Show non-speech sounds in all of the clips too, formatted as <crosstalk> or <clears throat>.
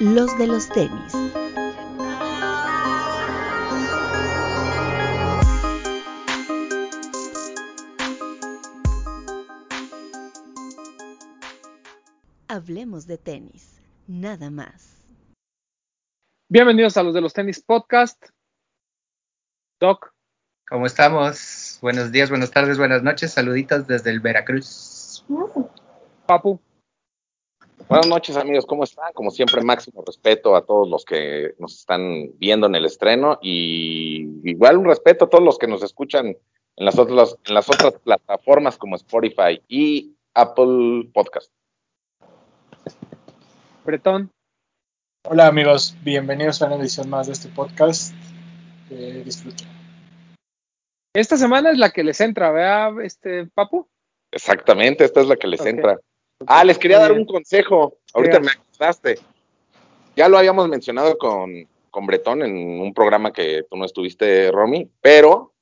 los de los tenis. Hablemos de tenis, nada más. Bienvenidos a los de los tenis podcast. Doc. ¿Cómo estamos? Buenos días, buenas tardes, buenas noches. Saluditos desde el Veracruz. Papu. Buenas noches amigos, ¿cómo están? Como siempre, máximo respeto a todos los que nos están viendo en el estreno y igual un respeto a todos los que nos escuchan en las otras, en las otras plataformas como Spotify y Apple Podcast. Bretón. Hola amigos, bienvenidos a una edición más de este podcast. Eh, disfruten. Esta semana es la que les entra, ¿verdad, este, Papu? Exactamente, esta es la que les entra. Ah, les quería dar un consejo. Ahorita me acordaste. Ya lo habíamos mencionado con, con Bretón en un programa que tú no estuviste, Romy, pero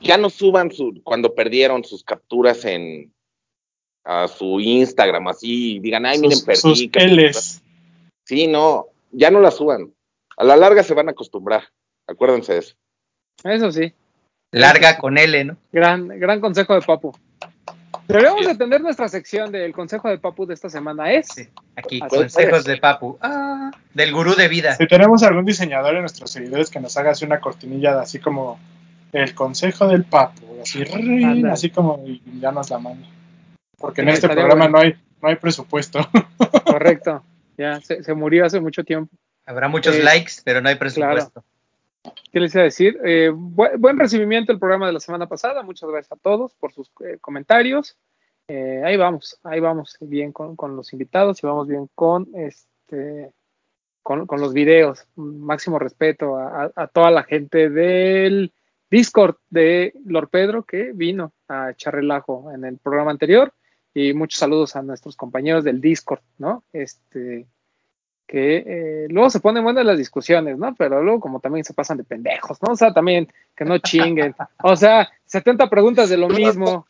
ya no suban su, cuando perdieron sus capturas en a su Instagram, así, digan, ay, miren, sus, perdí. sus Ls. Sí, no, ya no la suban. A la larga se van a acostumbrar. Acuérdense de eso. Eso sí. Larga con L, ¿no? Gran, gran consejo de Papu. Deberíamos de tener nuestra sección del consejo de Papu de esta semana. Es Sí. Aquí, Así consejos de Papu. Ah, del gurú de vida. Si tenemos algún diseñador en nuestros seguidores que nos haga así una cortinilla de así como el consejo del papu, así, rin, así como y ya nos la manda. Porque en este programa bueno. no hay no hay presupuesto. correcto. <laughs> Ya se, se murió hace mucho tiempo. Habrá muchos Eh, likes, pero no hay presupuesto. ¿Qué les iba a decir? Eh, bu- buen recibimiento el programa de la semana pasada. Muchas gracias a todos por sus eh, comentarios. Eh, ahí vamos, ahí vamos bien con, los invitados y vamos bien con este con, los videos. Máximo respeto a toda la gente del Discord de Lord Pedro que vino a echar relajo en el programa anterior. Y muchos saludos a nuestros compañeros del Discord, ¿no? Este, que eh, luego se ponen buenas las discusiones, ¿no? Pero luego como también se pasan de pendejos, ¿no? O sea, también que no chinguen. O sea, 70 preguntas de lo mismo.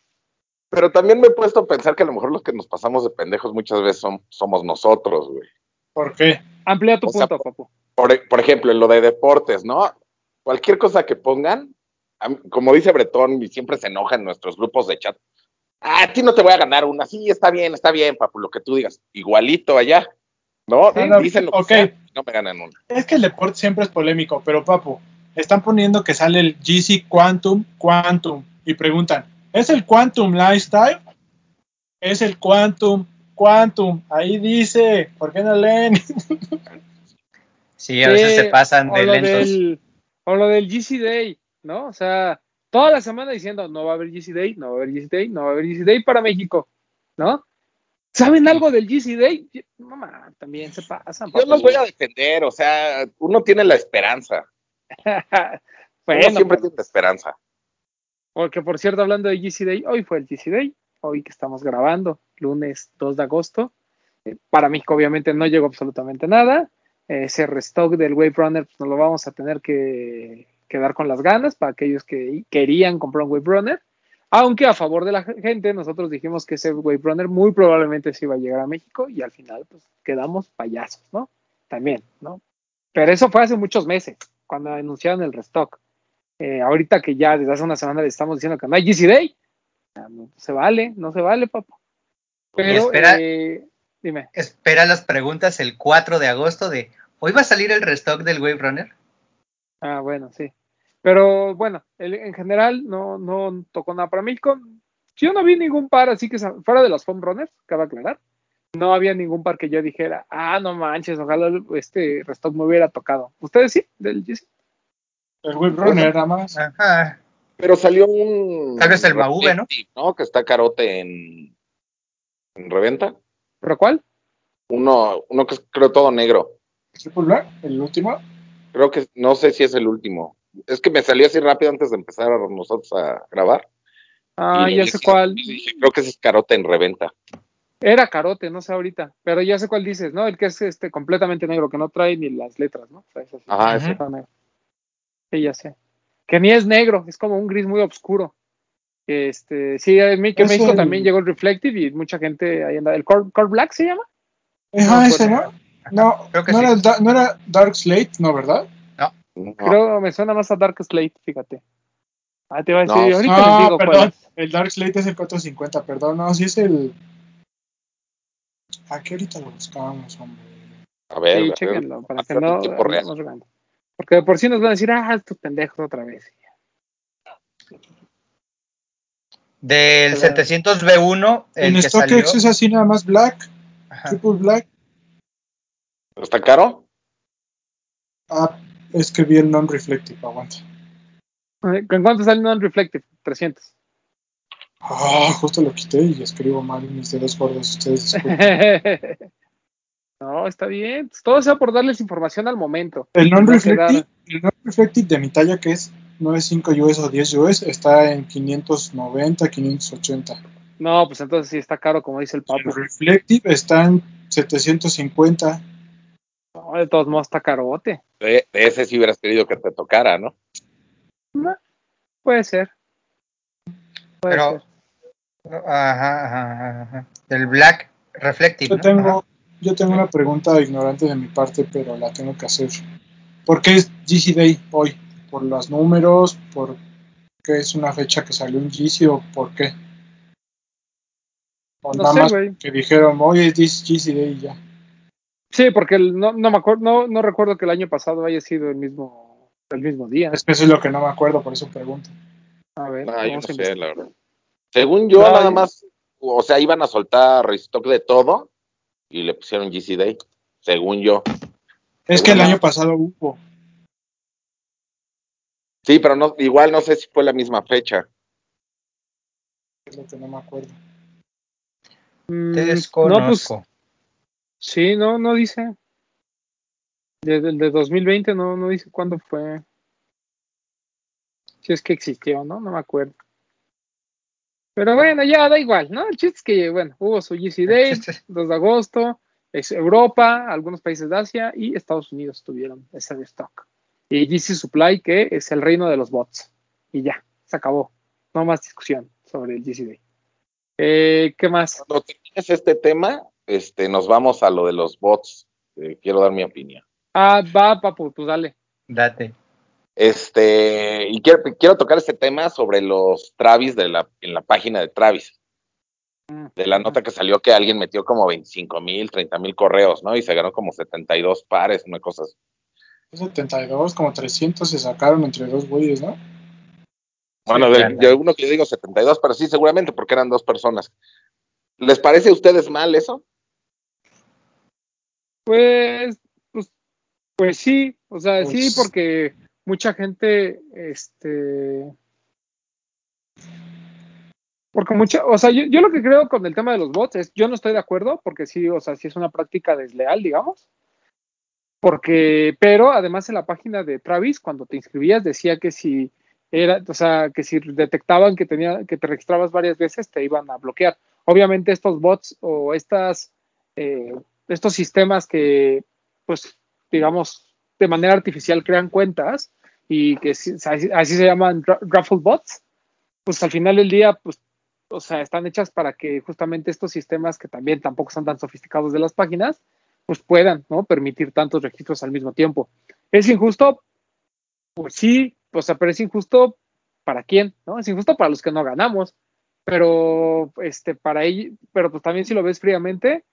Pero también me he puesto a pensar que a lo mejor los que nos pasamos de pendejos muchas veces son, somos nosotros, güey. ¿Por qué? Amplía tu O sea, punto, papu. Por, por ejemplo, en lo de deportes, ¿no? Cualquier cosa que pongan, como dice Bretón, y siempre se enoja en nuestros grupos de chat. "Ah, a ti no te voy a ganar una. Sí, está bien, está bien, papu, lo que tú digas. Igualito allá. ¿No? Sí, no, Dicen lo que sea, no me ganan una. Es que el deporte siempre es polémico, pero papu, están poniendo que sale el GC Quantum Quantum y preguntan, ¿es el Quantum Lifestyle? Es el Quantum Quantum. Ahí dice, ¿por qué no leen? Sí, a veces Sí, se pasan de lentos. del, o lo del GC Day, ¿no? O sea, toda la semana diciendo, no va a haber GC Day, no va a haber GC Day, no va a haber GC Day para México, ¿no? ¿Saben algo del GC Day? No, ma, también se pasan. Yo los voy a defender, o sea, uno tiene la esperanza. <laughs> uno siempre pero- tiene la esperanza. Porque, por cierto, hablando de GC Day, hoy fue el GC Day, hoy que estamos grabando, lunes 2 de agosto. Eh, para México, obviamente, no llegó absolutamente nada. Eh, ese restock del Wave Runner pues, nos lo vamos a tener que quedar con las ganas para aquellos que querían comprar un Wave Runner. Aunque a favor de la gente, nosotros dijimos que ese Wave Runner muy probablemente se iba a llegar a México y al final, pues quedamos payasos, ¿no? También, ¿no? Pero eso fue hace muchos meses, cuando anunciaron el restock. Eh, ahorita que ya desde hace una semana le estamos diciendo que no hay GC Day, no se vale, no se vale, papá. Pero, espera. eh, dime, Espera las preguntas el 4 de agosto de ¿Hoy va a salir el restock del Wave Runner? ah, bueno, sí. Pero bueno, el- en general no, no tocó nada para México. Yo no vi ningún par, así que fuera de los home runners, cabe aclarar, no había ningún par que yo dijera, ah, no manches, ojalá este restock me hubiera tocado. ¿Ustedes sí? ¿Del GC? El Web Runner nada más. Ajá. Pero salió un. Tal vez el Mauve, ¿no? ¿no? Que está carote en, en reventa. ¿Pero cuál? Uno, uno que es creo todo negro. ¿El último? Creo que no sé si es el último. Es que me salió así rápido antes de empezar a nosotros a grabar. Ah, Y ya sé cuál. creo que ese es carote en reventa. Era carote, no sé ahorita, pero ya sé cuál dices, ¿no? El que es este completamente negro, que no trae ni las letras, ¿no? O sea, es así, Ajá, ese. negro. Sí, ya sé. Que ni es negro, es como un gris muy oscuro. Este, sí, en Mi- que Es México el- también llegó el Reflective y mucha gente ahí anda. ¿El Core, Core Black se llama? Ajá, No, ese, ¿no? No, Creo que no, sí. era, no era Dark Slate, ¿no, verdad? No. Creo me suena más a Dark Slate, fíjate. Ah, te iba a decir, No, ahorita les No, digo perdón. El Dark Slate es el 450, perdón. No, sí es el. Aquí ahorita lo buscamos, hombre. A ver, a Sí, ver. para que no real. Porque de por sí nos van a decir, ah, estos pendejos otra vez. Del Pero- 700B1, el En que salió. StockX es así nada más Black, Ajá. Triple Black. ¿Está caro? Ah, es que vi el non-reflective, aguanta. Eh, ¿Con cuánto sale non-reflective? 300. Ah, justo lo quité y escribo mal mis dedos gordos. Ustedes disculpen. <laughs> no, está bien. Todo sea por darles información al momento. El No non-reflective, el non-reflective de mi talla, que es 9.5 US o 10 US, está en 590, 580. No, pues entonces sí está caro, como dice el El papo. reflective está en 750. No, de todos modos está carote. De, de ese sí hubieras querido que te tocara, ¿no? No, puede ser. Puede Pero- ser. Ajá, ajá, ajá. Del Black Reflective. Yo ¿no? tengo, Ajá. yo tengo una pregunta ignorante de mi parte, pero la tengo que hacer. ¿Por qué es GC Day hoy? ¿Por los números? ¿Por qué es una fecha que salió en GC o por qué? O No nada sé, más que dijeron, hoy es GC Day y ya. Sí, porque el- no, no me acuerdo, no, no recuerdo que el año pasado haya sido el mismo, el mismo día. Es que eso es lo que no me acuerdo, por eso pregunto. A ver, No, yo no vamos a sé, la verdad. Según yo, nada más, o sea, iban a soltar restock de todo y le pusieron GC Day, según yo. Es que el año pasado hubo. Sí, pero no, igual no sé si fue la misma fecha. Es lo que no me acuerdo. Mm, Te no, pues, desconozco. Sí, no, no dice. Desde el de 2020 no, no dice cuándo fue. Si es que existió, ¿no? No me acuerdo. Pero bueno, ya da igual, ¿no? El chiste es que, bueno, hubo su GC Day, El chiste- 2 de agosto, es Europa, algunos países de Asia y Estados Unidos tuvieron ese stock. Y GC Supply, que es el reino de los bots. Y ya, se acabó. No más discusión sobre el GC Day. Eh, ¿Qué más? Cuando termines este tema, este, nos vamos a lo de los bots. Eh, quiero dar mi opinión. Ah, va, papu, pues dale. Date. Este, y quiero, quiero tocar este tema sobre los Travis de la, en la página de Travis. Mm. De la nota que salió que alguien metió como 25 mil, 30 mil correos, ¿no? Y se ganó como 72 pares, una cosa así. 72, como 300 se sacaron entre dos güeyes, ¿no? Bueno, Sí, de, de uno que yo digo 72, pero sí, seguramente porque eran dos personas. ¿Les parece a ustedes mal eso? Pues, pues, pues sí, o sea, sí, Pues- porque mucha gente, este, porque mucha, o sea, yo, yo lo que creo con el tema de los bots es, yo no estoy de acuerdo, porque sí, o sea, sí es una práctica desleal, digamos, porque, pero además en la página de Travis, cuando te inscribías, decía que si era, o sea, que si detectaban que tenía, que te registrabas varias veces, te iban a bloquear. Obviamente estos bots o estas, eh, estos sistemas que, pues, digamos, de manera artificial crean cuentas y que sí- así, se llaman ra- raffle bots, pues al final del día, pues, o sea, están hechas para que justamente estos sistemas que también tampoco son tan sofisticados de las páginas, pues puedan, ¿no? Permitir tantos registros al mismo tiempo. ¿Es injusto? Pues sí, o sea, pero es injusto para quién, ¿no? Es injusto para los que no ganamos, pero este para ellos, pero pues también si lo ves fríamente,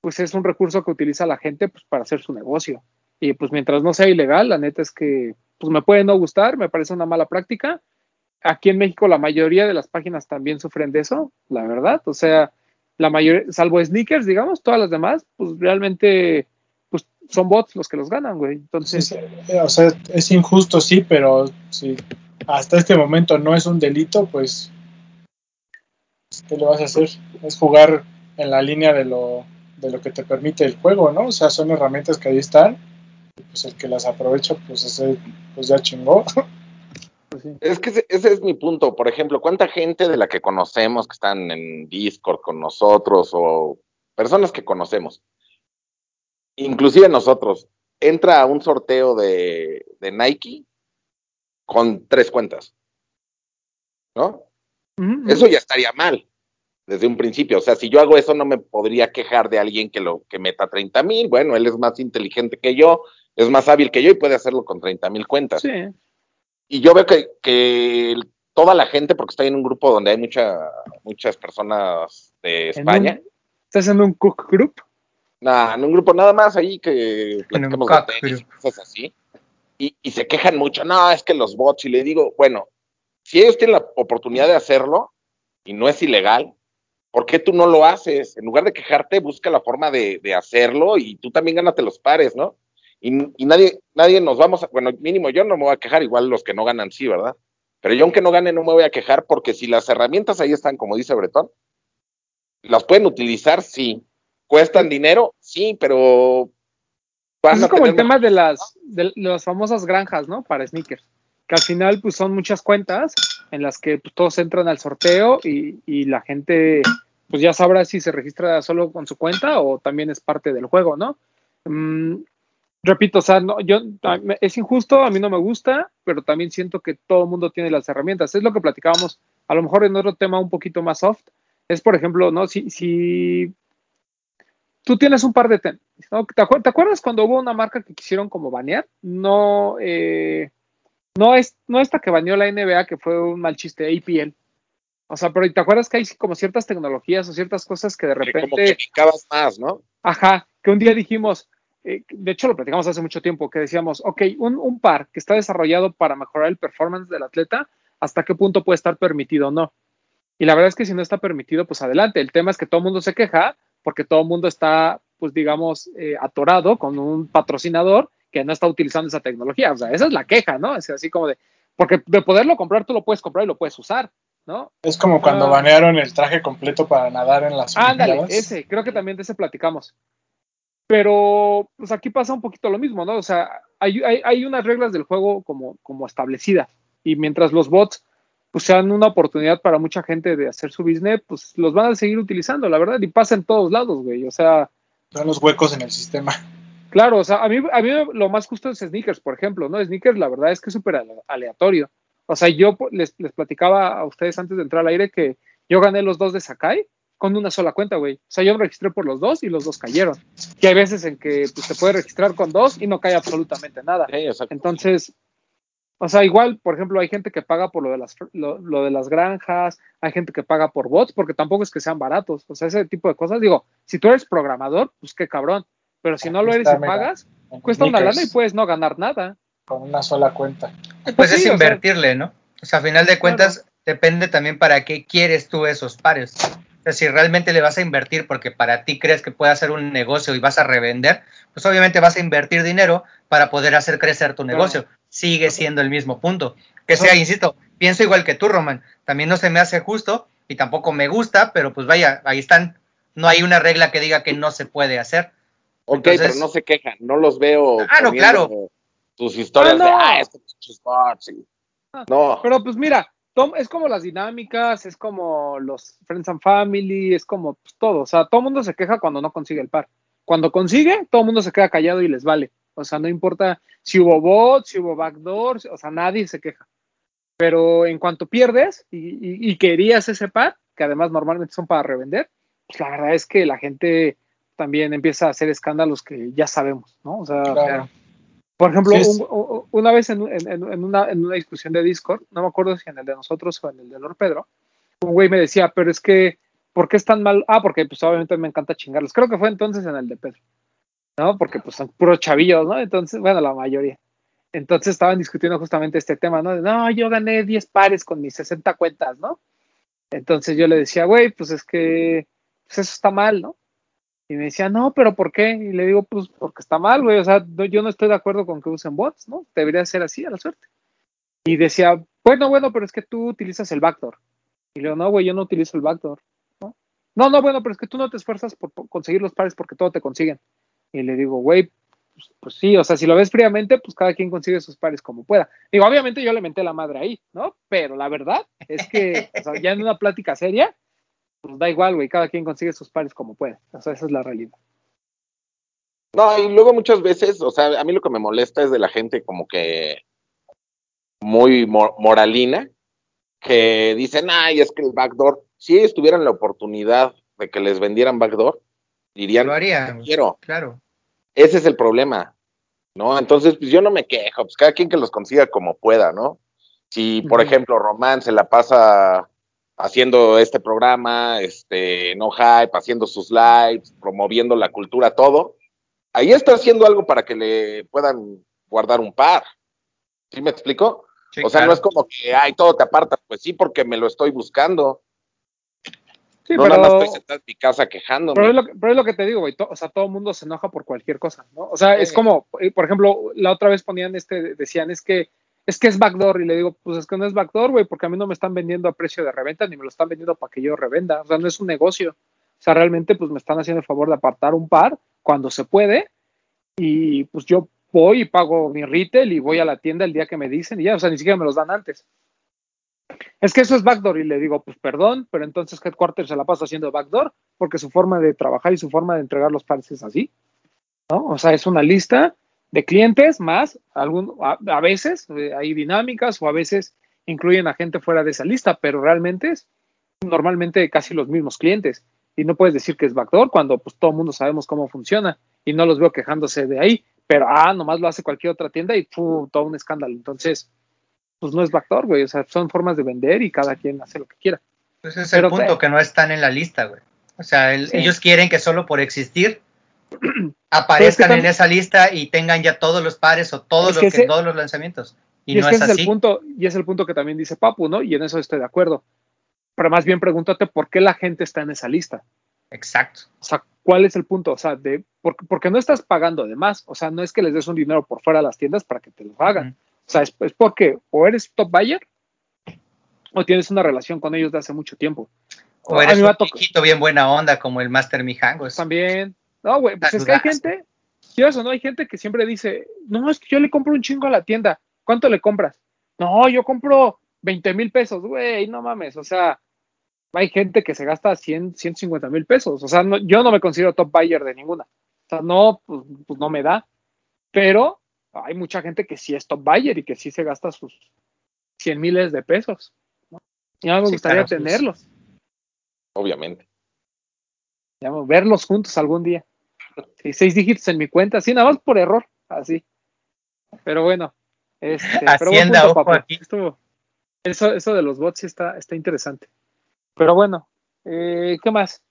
pues es un recurso que utiliza la gente pues para hacer su negocio. Y pues mientras no sea ilegal, la neta es que pues me puede no gustar, me parece una mala práctica. Aquí en México la mayoría de las páginas también sufren de eso, la verdad. O sea, la mayoría, salvo sneakers, digamos, todas las demás, pues realmente pues son bots los que los ganan, güey. Entonces, o sea, es injusto, sí, pero si hasta este momento no es un delito, pues, ¿qué le vas a hacer? Es jugar en la línea de lo, de lo que te permite el juego, ¿no? O sea, son herramientas que ahí están, y pues el que las aprovecha, pues, ese, pues ya chingó. <laughs> pues sí. Es que ese, ese es mi punto. Por ejemplo, ¿cuánta gente de la que conocemos que están en Discord con nosotros o personas que conocemos, inclusive nosotros, entra a un sorteo de, de Nike con tres cuentas? ¿No? Eso ya estaría mal. Desde un principio. O sea, si yo hago eso, no me podría quejar de alguien que lo que meta 30 mil. Bueno, él es más inteligente que yo, es más hábil que yo y puede hacerlo con 30 mil cuentas. Sí. Y yo veo que, que toda la gente, porque estoy en un grupo donde hay mucha, muchas personas de España. Un, ¿Estás en un cook group? Nah, en un grupo nada más ahí que platicamos de tenis, cosas así. Y, y se quejan mucho, no, es que los bots, y le digo, bueno, si ellos tienen la oportunidad de hacerlo y no es ilegal, ¿por qué tú no lo haces? En lugar de quejarte, busca la forma de, de hacerlo y tú también gánate los pares, ¿no? Y, y, nadie, nadie nos vamos a, bueno, mínimo yo no me voy a quejar, igual los que no ganan sí, ¿verdad? Pero yo aunque no gane no me voy a quejar porque si las herramientas ahí están, como dice Bretón, las pueden utilizar, sí. ¿Cuestan dinero? Sí, pero... Van es como el tema de las, de las famosas granjas, ¿no? Para sneakers. Que al final, pues son muchas cuentas en las que pues, todos entran al sorteo y, y, la gente, pues ya sabrá si se registra solo con su cuenta o también es parte del juego, ¿no? Mm, repito, o sea, no, yo, es injusto, a mí no me gusta, pero también siento que todo el mundo tiene las herramientas. Es lo que platicábamos, a lo mejor en otro tema un poquito más soft, es por ejemplo, ¿no? Si, si tú tienes un par de tenis, ¿no? ¿Te, acuer ¿Te, acuerdas cuando hubo una marca que quisieron como banear? No, eh, no, es, no esta que baneó la NBA, que fue un mal chiste, APL. O sea, pero ¿te acuerdas que hay como ciertas tecnologías o ciertas cosas que de repente... Que como que picabas más, ¿no? Ajá, que un día dijimos, eh, de hecho lo platicamos hace mucho tiempo, que decíamos, ok, un, un, par que está desarrollado para mejorar el performance del atleta, ¿hasta qué punto puede estar permitido o no? Y la verdad es que si no está permitido, pues adelante. El tema es que todo el mundo se queja porque todo el mundo está, pues digamos, eh, atorado con un patrocinador que no está utilizando esa tecnología. O sea, esa es la queja, ¿no? Es así como de, porque de poderlo comprar, tú lo puedes comprar y lo puedes usar, ¿no? Es como cuando uh, banearon el traje completo para nadar en las Ándale, ese, creo que también de ese platicamos. Pero, pues aquí pasa un poquito lo mismo, ¿no? O sea, hay, hay, hay unas reglas del juego como, como establecidas. Y mientras los bots pues sean una oportunidad para mucha gente de hacer su business, pues los van a seguir utilizando, la verdad, y pasa en todos lados, güey, o sea... Son los huecos en el sistema. Claro, o sea, a mí, a mí lo más justo es sneakers, por ejemplo, ¿no? Sneakers, la verdad es que es súper aleatorio. O sea, yo les, les platicaba a ustedes antes de entrar al aire que yo gané los dos de Sakai con una sola cuenta, güey. O sea, yo me registré por los dos y los dos cayeron. Que hay veces en que pues, se puede registrar con dos y no cae absolutamente nada. Sí, Entonces, o sea, igual, por ejemplo, hay gente que paga por lo de las lo, lo, de las granjas, hay gente que paga por bots, porque tampoco es que sean baratos. O sea, ese tipo de cosas. Digo, si tú eres programador, pues qué cabrón. Pero si no lo eres y pagas, cuesta una lana y puedes no ganar nada. Con una sola cuenta. Pues, pues sí, es invertirle, o sea, ¿no? O sea, a final de cuentas, claro. depende también para qué quieres tú esos pares. O sea, si realmente le vas a invertir porque para ti crees que puede hacer un negocio y vas a revender, pues obviamente vas a invertir dinero para poder hacer crecer tu negocio. Claro sigue siendo el mismo punto. Que sea, insisto, pienso igual que tú, Roman. También no se me hace justo y tampoco me gusta, pero pues vaya, ahí están. No hay una regla que diga que no se puede hacer. Ok, Entonces, pero no se quejan, no los veo. Ah, no, claro. Tus historias ah, no. de, ah, estos bots. Y... No. Pero pues mira, Tom, es como las dinámicas, es como los Friends and Family, es como pues, todo. O sea, todo el mundo se queja cuando no consigue el par. Cuando consigue, todo el mundo se queda callado y les vale. O sea, no importa si hubo bots, si hubo backdoors, o sea, nadie se queja. Pero en cuanto pierdes y, y, y querías ese par, que además normalmente son para revender, pues la verdad es que la gente también empieza a hacer escándalos que ya sabemos, ¿no? O sea, claro. por ejemplo, sí, un, una vez en, en, en, una, en una discusión de Discord, no me acuerdo si en el de nosotros o en el de Lord Pedro, un güey me decía, pero es que, ¿por qué es tan mal? Ah, porque pues obviamente me encanta chingarlos. Creo que fue entonces en el de Pedro. ¿no? Porque pues son puros chavillos, ¿no? Entonces, bueno, la mayoría. Entonces estaban discutiendo justamente este tema, ¿no? De, no, yo gané 10 pares con mis 60 cuentas, ¿no? Entonces yo le decía, güey, pues es que pues eso está mal, ¿no? Y me decía, no, pero ¿por qué? Y le digo, pues porque está mal, güey, o sea, no, yo no estoy de acuerdo con que usen bots, ¿no? Debería ser así, a la suerte. Y decía, bueno, bueno, pero es que tú utilizas el backdoor. Y le digo, no, güey, yo no utilizo el backdoor, ¿no? No, no, bueno, pero es que tú no te esfuerzas por, conseguir los pares porque todo te consiguen. Y le digo, güey, pues, pues, sí, o sea, si lo ves fríamente, pues cada quien consigue sus pares como pueda. Digo, obviamente yo le menté la madre ahí, ¿no? Pero la verdad es que, o sea, ya en una plática seria, pues da igual, güey, cada quien consigue sus pares como puede. O sea, esa es la realidad. No, y luego muchas veces, o sea, a mí lo que me molesta es de la gente como que muy mor moralina, que dicen, ay, es que el backdoor, si ellos tuvieran la oportunidad de que les vendieran backdoor, dirían, Lo harían. quiero. Claro. Ese es el problema, ¿no? Entonces, pues yo no me quejo, pues cada quien que los consiga como pueda, ¿no? Si, por ejemplo, Román se la pasa haciendo este programa, este, no hype, haciendo sus lives, promoviendo la cultura, todo, ahí está haciendo algo para que le puedan guardar un par. ¿Sí me explico? Sí, o sea, claro. no es como que, ay, todo te aparta, pues sí, porque me lo estoy buscando. Sí, no pero, nada más estoy sentado en mi casa quejándome. pero, es lo, que- pero es lo que te digo, güey. to- o sea, todo el mundo se enoja por cualquier cosa, ¿no? O sea, es como, eh, por ejemplo, la otra vez ponían este, decían, es que es que es backdoor. Y le digo, pues es que no es backdoor, güey, porque a mí no me están vendiendo a precio de reventa, ni me lo están vendiendo para que yo revenda. O sea, no es un negocio. O sea, realmente, pues me están haciendo el favor de apartar un par cuando se puede. Y pues yo voy y pago mi retail y voy a la tienda el día que me dicen y ya, o sea, ni siquiera me los dan antes. Es que eso es backdoor y le digo, pues perdón, pero entonces Headquarter se la pasa haciendo backdoor porque su forma de trabajar y su forma de entregar los pares es así, ¿no? O sea, es una lista de clientes más, algún, a, a veces eh, hay dinámicas o a veces incluyen a gente fuera de esa lista, pero realmente es normalmente casi los mismos clientes y no puedes decir que es backdoor cuando pues todo el mundo sabemos cómo funciona y no los veo quejándose de ahí, pero ah, nomás lo hace cualquier otra tienda y ¡pum! todo un escándalo. Entonces, pues no es backdoor, güey, o sea, son formas de vender y cada quien hace lo que quiera. Ese es Pero el punto, que- que no están en la lista, güey. O sea, el- Sí. ellos quieren que solo por existir <clears throat> aparezcan tam- en esa lista y tengan ya todos los pares o todos, los que que- ese- todos los lanzamientos. Y, Y, es no que es así. el punto, y es el punto que también dice Papu, ¿no? Y en eso estoy de acuerdo. Pero más bien pregúntate por qué la gente está en esa lista. Exacto. O sea, ¿cuál es el punto? O sea, de por- porque no estás pagando de más. O sea, no es que les des un dinero por fuera a las tiendas para que te lo hagan. O sea, es, es porque o eres top buyer o tienes una relación con ellos de hace mucho tiempo. O eres un bien buena onda como el Master Mijangos. También. No, güey, pues es que hay gente, ¿sí o no? Hay gente que siempre dice, no, es que yo le compro un chingo a la tienda. ¿Cuánto le compras? No, yo compro 20 mil pesos, güey, no mames. O sea, hay gente que se gasta 100, 150 mil pesos. O sea, no- yo no me considero top buyer de ninguna. O sea, no, pues, pues no me da. Pero hay mucha gente que sí es top buyer y que sí se gasta sus 100 miles de pesos. ¿no? Y me Sí, gustaría claro, sí. tenerlos, Obviamente. verlos juntos algún día. Sí, seis dígitos en mi cuenta, sí, nada más por error, así. Pero bueno, este, pero Hacienda, punto, ojo papu. aquí. Estuvo- eso, eso de los bots sí está, está interesante. Pero bueno, eh, ¿qué más?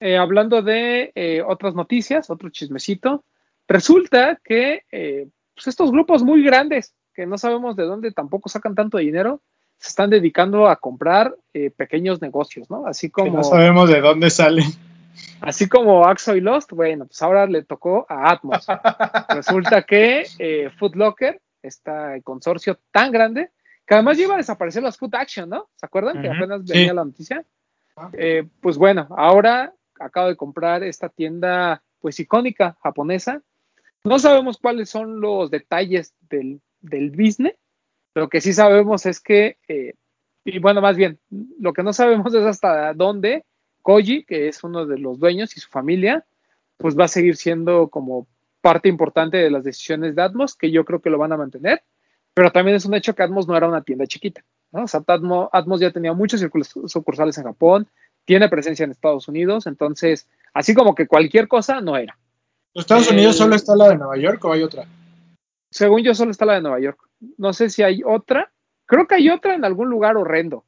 Eh, hablando de eh, otras noticias, otro chismecito, resulta que eh, pues estos grupos muy grandes, que no sabemos de dónde tampoco sacan tanto dinero, se están dedicando a comprar eh, pequeños negocios, ¿no? Así Que como no sabemos de dónde salen. Así como Axo y Lost, bueno, pues ahora le tocó a Atmos. <laughs> Resulta que eh, Foot Locker, este consorcio tan grande, que además lleva a desaparecer las Foot Action, ¿no? ¿Se acuerdan que apenas Sí. venía la noticia? Ah. Eh, pues bueno, ahora acabo de comprar esta tienda pues icónica japonesa. No sabemos cuáles son los detalles del, del business. Lo que sí sabemos es que, eh, y bueno, más bien, lo que no sabemos es hasta dónde Koji, que es uno de los dueños y su familia, pues va a seguir siendo como parte importante de las decisiones de Atmos, que yo creo que lo van a mantener, pero también es un hecho que Atmos no era una tienda chiquita, ¿no? O sea, Atmos, Atmos ya tenía muchos sucursales en Japón, tiene presencia en Estados Unidos, entonces, así como que cualquier cosa no era. ¿Los Estados El- Unidos solo está la de Nueva York o hay otra? Según yo, solo está la de Nueva York. No sé si hay otra. Creo que hay otra en algún lugar horrendo,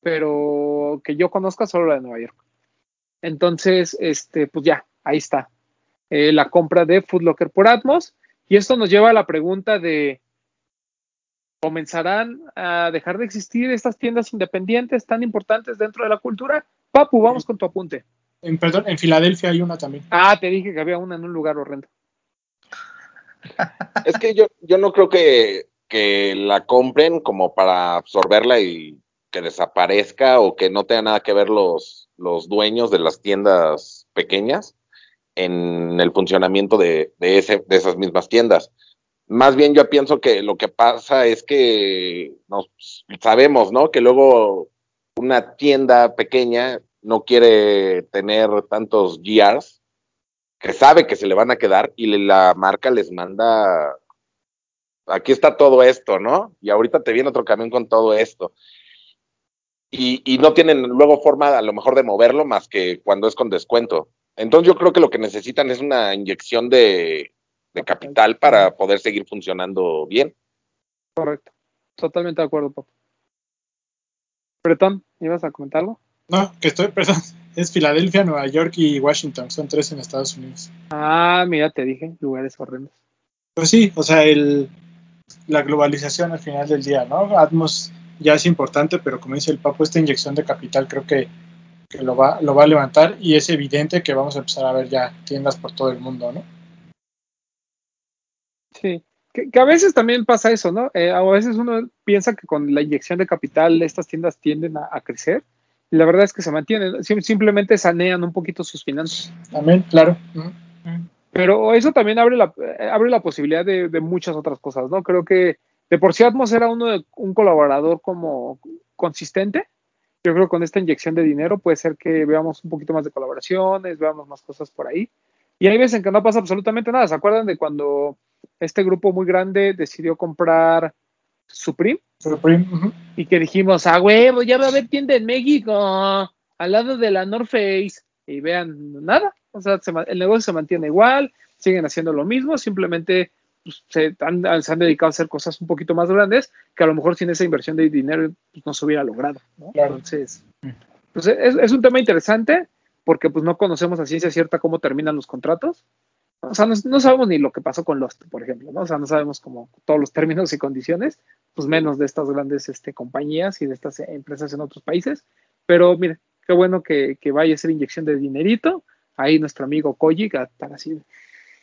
pero que yo conozca solo la de Nueva York. Entonces, este, pues ya, ahí está. Eh, la compra de Food Locker por Atmos. Y esto nos lleva a la pregunta de, ¿comenzarán a dejar de existir estas tiendas independientes tan importantes dentro de la cultura? Papu, vamos con tu apunte. En, perdón, en Filadelfia hay una también. Ah, te dije que había una en un lugar horrendo. <laughs> Es que yo, yo no creo que, que la compren como para absorberla y que desaparezca o que no tenga nada que ver los, los dueños de las tiendas pequeñas en el funcionamiento de, de, ese, de esas mismas tiendas. Más bien yo pienso que lo que pasa es que nos sabemos, ¿no? Que luego una tienda pequeña no quiere tener tantos GRs que sabe que se le van a quedar y la marca les manda, aquí está todo esto, ¿no? Y ahorita te viene otro camión con todo esto. Y, y no tienen luego forma a lo mejor de moverlo más que cuando es con descuento. Entonces yo creo que lo que necesitan es una inyección de, de capital para poder seguir funcionando bien. Correcto. Totalmente de acuerdo, Papo. Bretón, ¿ibas a comentar algo? No, que estoy, perdón. Es Filadelfia, Nueva York y Washington. Son tres en Estados Unidos. Ah, mira, te dije, lugares horrendos. Pues sí, o sea, el, la globalización al final del día, ¿no? Atmos ya es importante, pero como dice el Papo, esta inyección de capital creo que, que lo, va, lo va a levantar y es evidente que vamos a empezar a ver ya tiendas por todo el mundo, ¿no? Sí, que, que a veces también pasa eso, ¿no? Eh, a veces uno piensa que con la inyección de capital estas tiendas tienden a, a crecer y la verdad es que se mantienen, sim- simplemente sanean un poquito sus finanzas. También, claro. Pero eso también abre la, eh, abre la posibilidad de, de muchas otras cosas, ¿no? Creo que de por sí Atmos era uno de, un colaborador como consistente. Yo creo que con esta inyección de dinero puede ser que veamos un poquito más de colaboraciones, veamos más cosas por ahí. Y hay veces en que no pasa absolutamente nada. ¿Se acuerdan de cuando este grupo muy grande decidió comprar Supreme? Supreme, y que dijimos, ah, huevo, ya va a haber tienda en México, al lado de la North Face. Y vean, nada, o sea, se el negocio se mantiene igual, siguen haciendo lo mismo, simplemente pues, se, han, se han dedicado a hacer cosas un poquito más grandes que a lo mejor sin esa inversión de dinero pues, no se hubiera logrado. ¿no? Claro. Entonces, pues, es, es un tema interesante porque pues no conocemos a ciencia cierta cómo terminan los contratos. O sea, no, no sabemos ni lo que pasó con Lost, por ejemplo, ¿no? O sea, no sabemos como todos los términos y condiciones, pues menos de estas grandes este, compañías y de estas empresas en otros países. Pero mire, qué bueno que, que vaya a ser inyección de dinerito. Ahí nuestro amigo Koji a estar así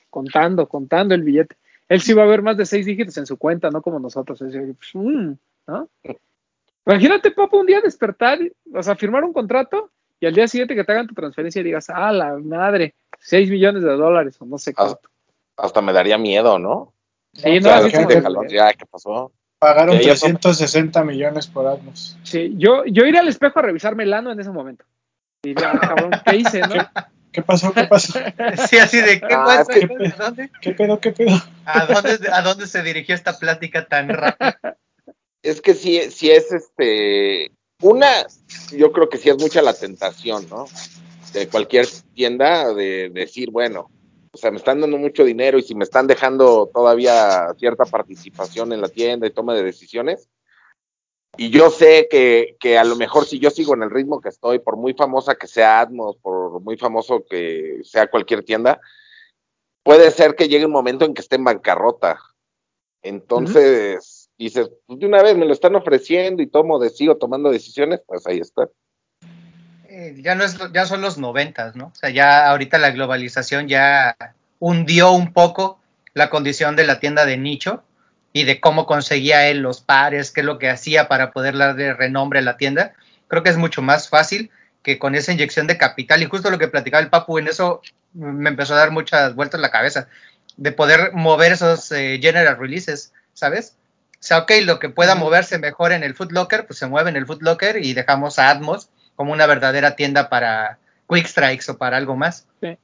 contando, contando el billete. Él sí va a ver más de seis dígitos en su cuenta, no como nosotros. Es decir, pues, mm, ¿no? Imagínate, papá, un día despertar, o sea, firmar un contrato y al día siguiente que te hagan tu transferencia y digas, ah, la madre, 6 millones de dólares o no sé Ah, cuánto. Hasta me daría miedo, ¿no? Sí, No, no, O sea, jalón, ya, ¿qué pasó? Pagaron Que ya son- 360 millones por Atmos. Sí, yo, yo iré al espejo a revisarme el ano en ese momento. Y diría, "Ah, cabrón, ¿qué hice, no? ¿Qué pasó? ¿Qué pasó? <laughs> Sí, así de ¿qué Ah, pasa? es que- ¿A dónde? ¿Qué pedo? ¿Qué pedo? ¿A dónde, ¿A dónde se dirigió esta plática tan rápida? Es que sí, sí es este. Una, yo creo que sí es mucha la tentación, ¿no? De cualquier tienda de decir, bueno, o sea, me están dando mucho dinero y si me están dejando todavía cierta participación en la tienda y toma de decisiones. Y yo sé que, que a lo mejor si yo sigo en el ritmo que estoy, por muy famosa que sea Atmos, por muy famoso que sea cualquier tienda, puede ser que llegue un momento en que esté en bancarrota. Entonces, dices, pues de una vez me lo están ofreciendo y tomo, de, sigo tomando decisiones, pues ahí está. Eh, ya no es, ya son los noventas, ¿no? O sea, ya ahorita la globalización ya hundió un poco la condición de la tienda de nicho y de cómo conseguía él los pares, qué es lo que hacía para poder darle renombre a la tienda. Creo que es mucho más fácil que con esa inyección de capital y justo lo que platicaba el Papu en eso me empezó a dar muchas vueltas la cabeza de poder mover esos eh, general releases, ¿sabes? O sea, ok, lo que pueda moverse mejor en el Foot Locker, pues se mueve en el Foot Locker y dejamos a Atmos como una verdadera tienda para Quick Strikes o para algo más. Sí.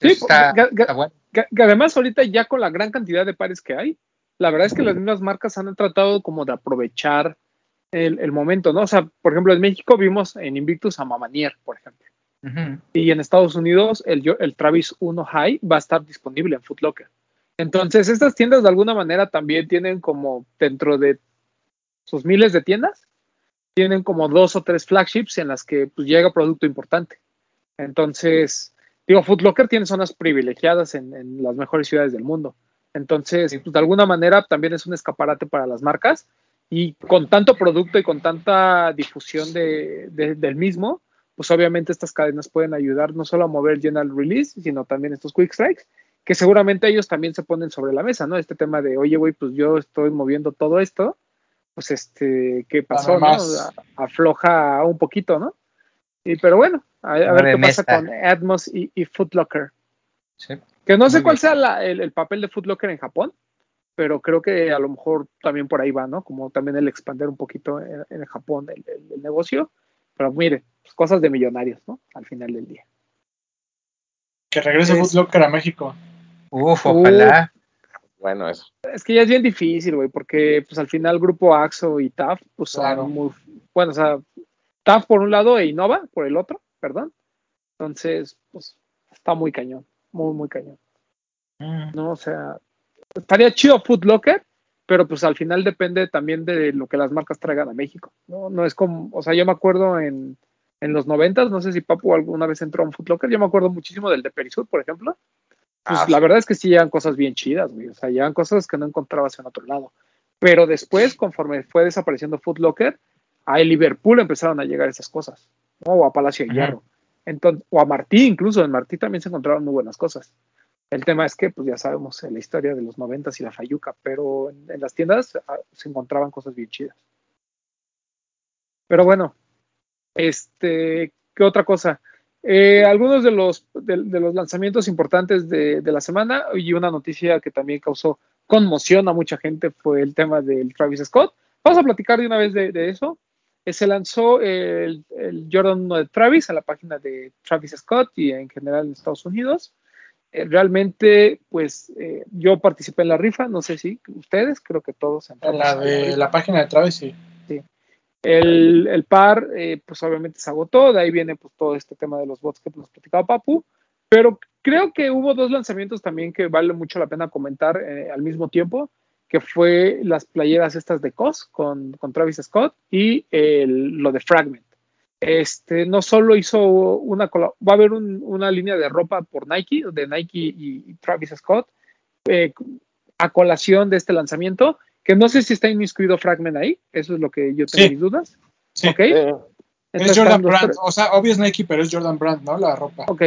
Sí, está, está bueno. Además ahorita ya con la gran cantidad de pares que hay, la verdad es que las mismas marcas han tratado como de aprovechar el, el momento, ¿no? O sea, por ejemplo, en México vimos en Invictus a Mamanier, por ejemplo. Y en Estados Unidos el, el Travis 1 High va a estar disponible en Foot Locker. Entonces, estas tiendas de alguna manera también tienen como dentro de sus miles de tiendas, tienen como dos o tres flagships en las que pues, llega producto importante. Entonces, digo, Foot Locker tiene zonas privilegiadas en, en las mejores ciudades del mundo. Entonces, pues, de alguna manera también es un escaparate para las marcas y con tanto producto y con tanta difusión de, de- del mismo, pues obviamente estas cadenas pueden ayudar no solo a mover general release, sino también estos quick strikes, que seguramente ellos también se ponen sobre la mesa, ¿no? Este tema de, oye, güey, pues yo estoy moviendo todo esto, pues este, ¿qué pasó? ¿no? Además. Afloja un poquito, ¿no? Y, pero bueno, a, a ver qué pasa con Atmos y, y Foot Locker. Sí. Que no sé cuál sea la- el, el papel de Foot Locker en Japón, pero creo que a lo mejor también por ahí va, ¿no? Como también el expander un poquito en, en Japón el, el- el negocio. Pero mire, pues, cosas de millonarios, ¿no? Al final del día. Que regrese Es- Foot Locker a México. Uf, ojalá. Bueno, eso. Es que ya es bien difícil, güey, porque pues al final Grupo AXO y TAF, pues Claro. son muy, bueno, o sea, TAF por un lado e Innova por el otro, perdón. Entonces, pues está muy cañón, muy, muy cañón. Mm. ¿no? O sea, estaría chido Food Locker, pero pues al final depende también de lo que las marcas traigan a México, ¿no? No es como, o sea, yo me acuerdo en, en los noventas, no sé si Papu alguna vez entró a un Food Locker, yo me acuerdo muchísimo del de Perisur, por ejemplo. Pues Ah, la verdad es que sí llegan cosas bien chidas, güey. O sea, llegan cosas que no encontrabas en otro lado. Pero después, conforme fue desapareciendo Food Locker, a Liverpool empezaron a llegar esas cosas, ¿no? O a Palacio de. Hierro. O a Martí, incluso en Martí también se encontraron muy buenas cosas. El tema es que, pues ya sabemos eh, la historia de los noventas y la Fayuca, pero en, las tiendas ah, se encontraban cosas bien chidas. Pero bueno, este, ¿qué otra cosa? Eh, algunos de los, de, los lanzamientos importantes de, de la semana y una noticia que también causó conmoción a mucha gente fue el tema del Travis Scott. Vamos a platicar de una vez de eso. Eh, se lanzó el, el Jordan 1 de Travis en la página de Travis Scott y en general en Estados Unidos. Eh, realmente, pues eh, yo participé en la rifa, no sé si ustedes, creo que todos En la a de la página de Travis, sí. El, el par, pues obviamente se agotó, de ahí viene pues todo este tema de los bots que nos platicaba Papu, pero creo que hubo dos lanzamientos también que vale mucho la pena comentar al mismo tiempo, que fue las playeras estas de COS con, con Travis Scott y el- lo de Fragment. Este, no solo hizo una, cola- va a haber un- una línea de ropa por Nike, de Nike y, y Travis Scott, eh, a colación de este lanzamiento, que no sé si está inmiscuido Fragment ahí, eso es lo que yo tengo Sí. mis dudas. Sí. ¿Ok? Eh, Entonces es Jordan Brand. tres- O sea, obvio es Nike, pero es Jordan Brand, ¿no? La ropa. Ok.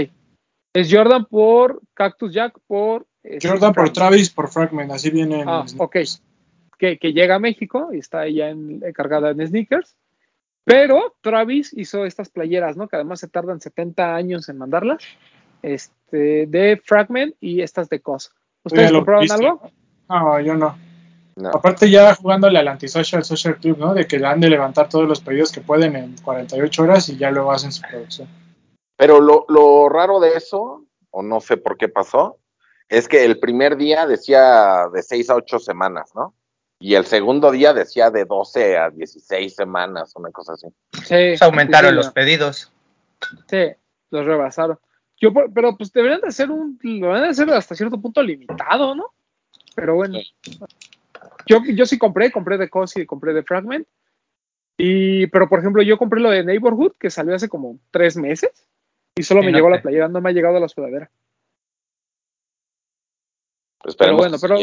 Es Jordan por Cactus Jack por. Eh, Jordan por. Travis por Fragment. Así viene en Ah, ok. Que, que llega a México y está ya en, cargada en sneakers. Pero Travis hizo estas playeras, ¿no? Que además se tardan 70 años en mandarlas. Este, de Fragment y estas de COS. ¿Tú ¿Ustedes lo compraron viste? algo? No, yo no. no. Aparte ya jugándole al Antisocial Social Club, ¿no? De que le han de levantar todos los pedidos que pueden en 48 horas y ya luego hacen su producción. Pero lo, lo raro de eso, o no sé por qué pasó, es que el primer día decía de 6 a 8 semanas, ¿no? Y el segundo día decía de 12 a 16 semanas, una cosa así. Sí. Se aumentaron sí, los pedidos. Sí, los rebasaron. Yo, por- pero pues deberían de ser un, lo deberían de ser hasta cierto punto limitado, ¿no? Pero bueno. Yo, yo sí compré, compré de Cosi y compré de Fragment. Y, pero por ejemplo, yo compré lo de Neighborhood, que salió hace como tres meses, y solo me no llegó sé. la playera, no me ha llegado la sudadera. Esperemos bueno, pero-.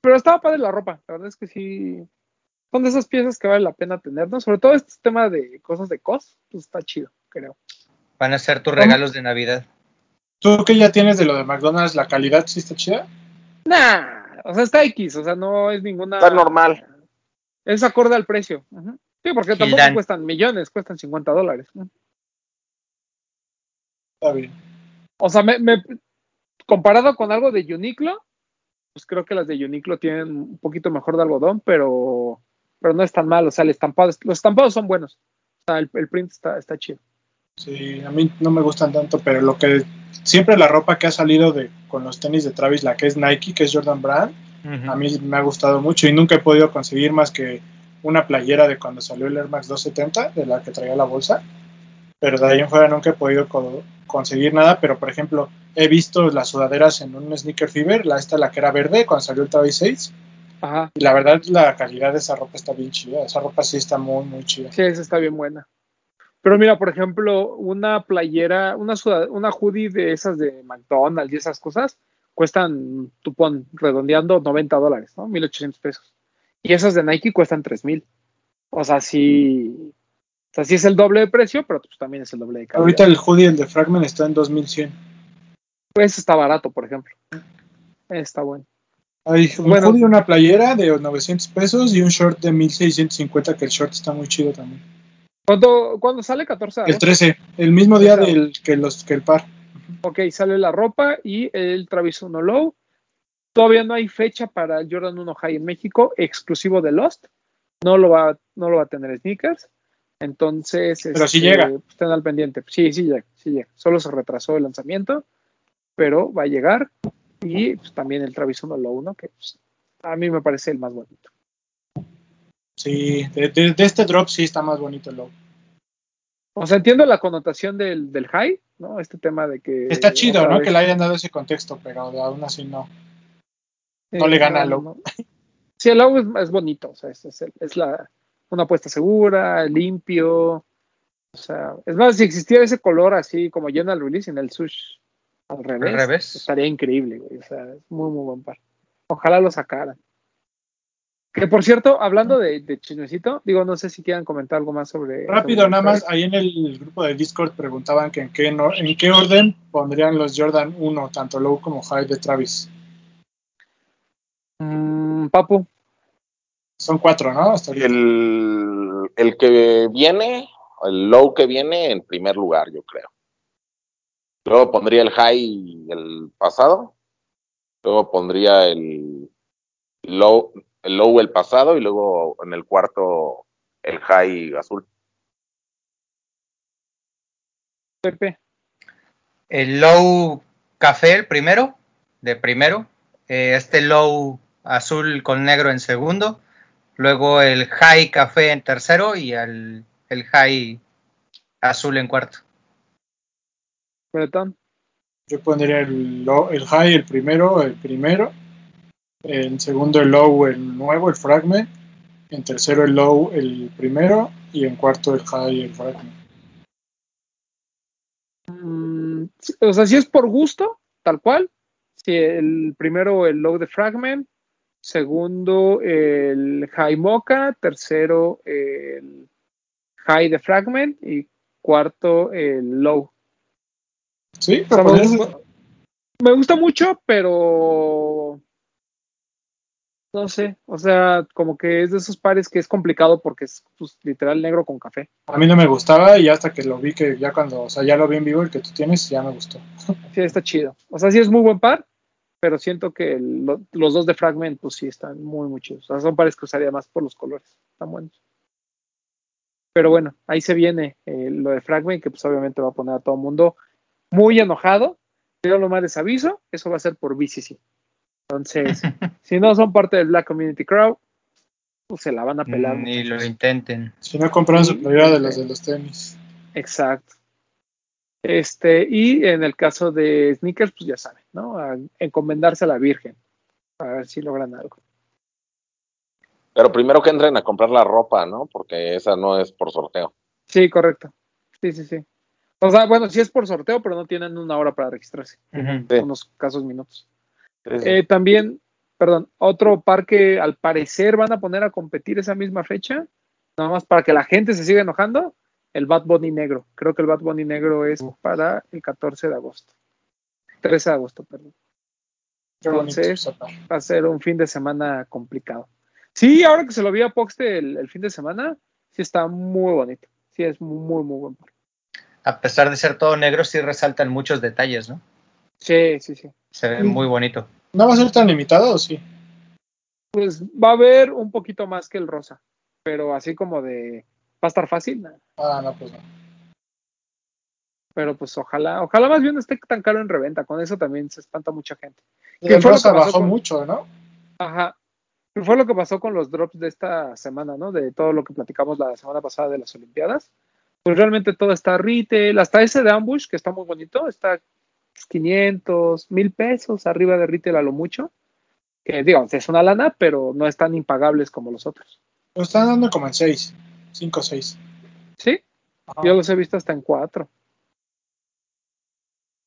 Pero estaba padre la ropa, la verdad es que sí. Son de esas piezas que vale la pena tener, ¿no? Sobre todo este tema de cosas de cos, pues está chido, creo. Van a ser tus ¿Cómo? regalos de Navidad. ¿Tú qué ya tienes de lo de McDonald's? ¿La calidad sí está chida? Nah, o sea, está X, o sea, no es ninguna. Está normal. Es acorde al precio. Sí, porque tampoco Gildan. cuestan millones, cuestan 50 dólares. ¿no? Está bien. O sea, me, me- comparado con algo de Uniqlo, pues creo que las de Uniqlo tienen un poquito mejor de algodón, pero, pero no es tan mal. O sea, el estampado, los estampados son buenos. O sea, el, el print está, está chido. Sí, a mí no me gustan tanto, pero lo que siempre la ropa que ha salido de con los tenis de Travis, la que es Nike, que es Jordan Brand, a mí me ha gustado mucho y nunca he podido conseguir más que una playera de cuando salió el Air Max 270, de la que traía la bolsa. Pero de ahí en fuera nunca he podido co- conseguir nada. Pero por ejemplo, he visto las sudaderas en un Sneaker Fever, la esta la que era verde cuando salió el Travis 6. Ajá. Y la verdad, la calidad de esa ropa está bien chida. Esa ropa sí está muy, muy chida. Sí, esa está bien buena. Pero mira, por ejemplo, una playera, una, suda- una hoodie de esas de McDonald's y esas cosas, cuestan, tú pon, redondeando 90 dólares, ¿no? 1800 pesos. Y esas de Nike cuestan 3000. O sea, sí, o sea, sí es el doble de precio, pero pues también es el doble de calidad. Ahorita el hoodie, el de Fragment, está en 2100. Pues está barato, por ejemplo. Está bueno. Hay un Bueno. hoodie, una playera de 900 pesos y un short de 1650, que el short está muy chido también. ¿Cuándo, cuándo sale? 14 de El agosto. 13, el mismo día Trece. del, que, los, que el par. Ok, sale la ropa y el Travis 1 Low. Todavía no hay fecha para el Jordan 1 High en México, exclusivo de Lost. No lo va, no lo va a tener Sneakers. Entonces, Pero sí este, llega. Estén al pendiente. Sí, sí llega, sí llega. Solo se retrasó el lanzamiento, pero va a llegar. Y pues, también el Travis 1 Low, ¿no? Que pues, a mí me parece el más bonito. Sí, de, de- de este drop sí está más bonito el logo. O sea, entiendo la connotación del, del high, ¿no? Este tema de que. Está chido, ¿no? vez- Que le hayan dado ese contexto, pero de aún así no. No le gana al no, low. no. Sí, el low es, es bonito, o sea, es, es, es la, una apuesta segura, limpio. O sea, es más, si existiera ese color así como el release, en el sush al revés, revés. estaría increíble, güey. O sea, es muy, muy buen par. Ojalá lo sacaran. Que por cierto, hablando de, de chismecito, digo, no sé si quieran comentar algo más sobre. Rápido, sobre nada más, ahí en el grupo de Discord preguntaban que en qué, no- en qué orden pondrían los Jordan 1, tanto low como high de Travis. Mm, Papu, Son cuatro, ¿no? Hasta. El, el que viene, el low que viene en primer lugar, yo creo. Luego pondría el high el pasado. Luego pondría el low, el low el pasado y luego en el cuarto el high azul. Pepe. El low café, el primero, de primero. eh, este low azul con negro en segundo. Luego el high café en tercero y el, el high azul en cuarto. Bretón. Yo pondría el, low- el high, el primero, el primero. En segundo, el low, el nuevo, el fragment. En tercero, el low, el primero. Y en cuarto, el high, el fragment. Mm, o sea, si es por gusto, tal cual. Si el primero el low de fragment, segundo el high mocha, tercero el high de fragment y cuarto el low. Sí, O sea, pero me, gusta, me gusta mucho, pero no sé, o sea, como que es de esos pares que es complicado porque es pues, literal negro con café. a mí no me gustaba y hasta que lo vi, que ya cuando, o sea, ya lo vi en vivo, el que tú tienes, ya me gustó. Sí, está chido. O sea, sí es muy buen par, pero siento que el- los dos de Fragment, pues sí, están muy, muy chidos. O sea, son pares que usaría más por los colores. Están buenos. Pero bueno, ahí se viene eh, lo de Fragment, que pues obviamente va a poner a todo el mundo muy enojado. Pero lo más les aviso, eso va a ser por BCC. Entonces, <laughs> si no son parte del Black Community Crowd, pues se la van a pelar. Ni muchachos. lo intenten. Si no compraron su playera de los de los tenis. Exacto. Este, y en el caso de sneakers, pues ya saben, ¿no? A encomendarse a la Virgen. A ver si logran algo. Pero primero que entren a comprar la ropa, ¿no? Porque esa no es por sorteo. Sí, correcto. Sí, sí, sí. O sea, bueno, sí es por sorteo, pero no tienen una hora para registrarse. Sí. Unos casos minutos. Sí, sí. Eh, también, perdón, otro par que al parecer van a poner a competir esa misma fecha, nada más para que la gente se siga enojando, el Bad Bunny negro. Creo que el Bad Bunny negro es para el 14 de agosto. 13 de agosto, perdón. Entonces, va a ser un fin de semana complicado. Sí, ahora que se lo vi a Poxte el, el fin de semana, sí está muy bonito. Sí, es muy, muy, muy buen par. A pesar de ser todo negro, sí resaltan muchos detalles, ¿no? Sí, sí, sí. Se ve muy bonito. ¿No va a ser tan limitado o sí? Pues va a haber un poquito más que el rosa, pero así como de a estar fácil. Ah, no, pues no. pero pues ojalá, ojalá más bien no esté tan caro en reventa, con eso también se espanta mucha gente. Y ¿Qué el fue lo que pasó bajó con- mucho, ¿no? Ajá. ¿Qué fue lo que pasó con los drops de esta semana, no? De todo lo que platicamos la semana pasada de las Olimpiadas. Pues realmente todo está retail, hasta ese de Ambush, que está muy bonito, está 500, 1000 pesos arriba de retail a lo mucho. Que digo, es una lana, pero no es tan impagables como los otros. Lo están dando como en 6, 5 o 6. ¿Sí? Yo los he visto hasta en 4.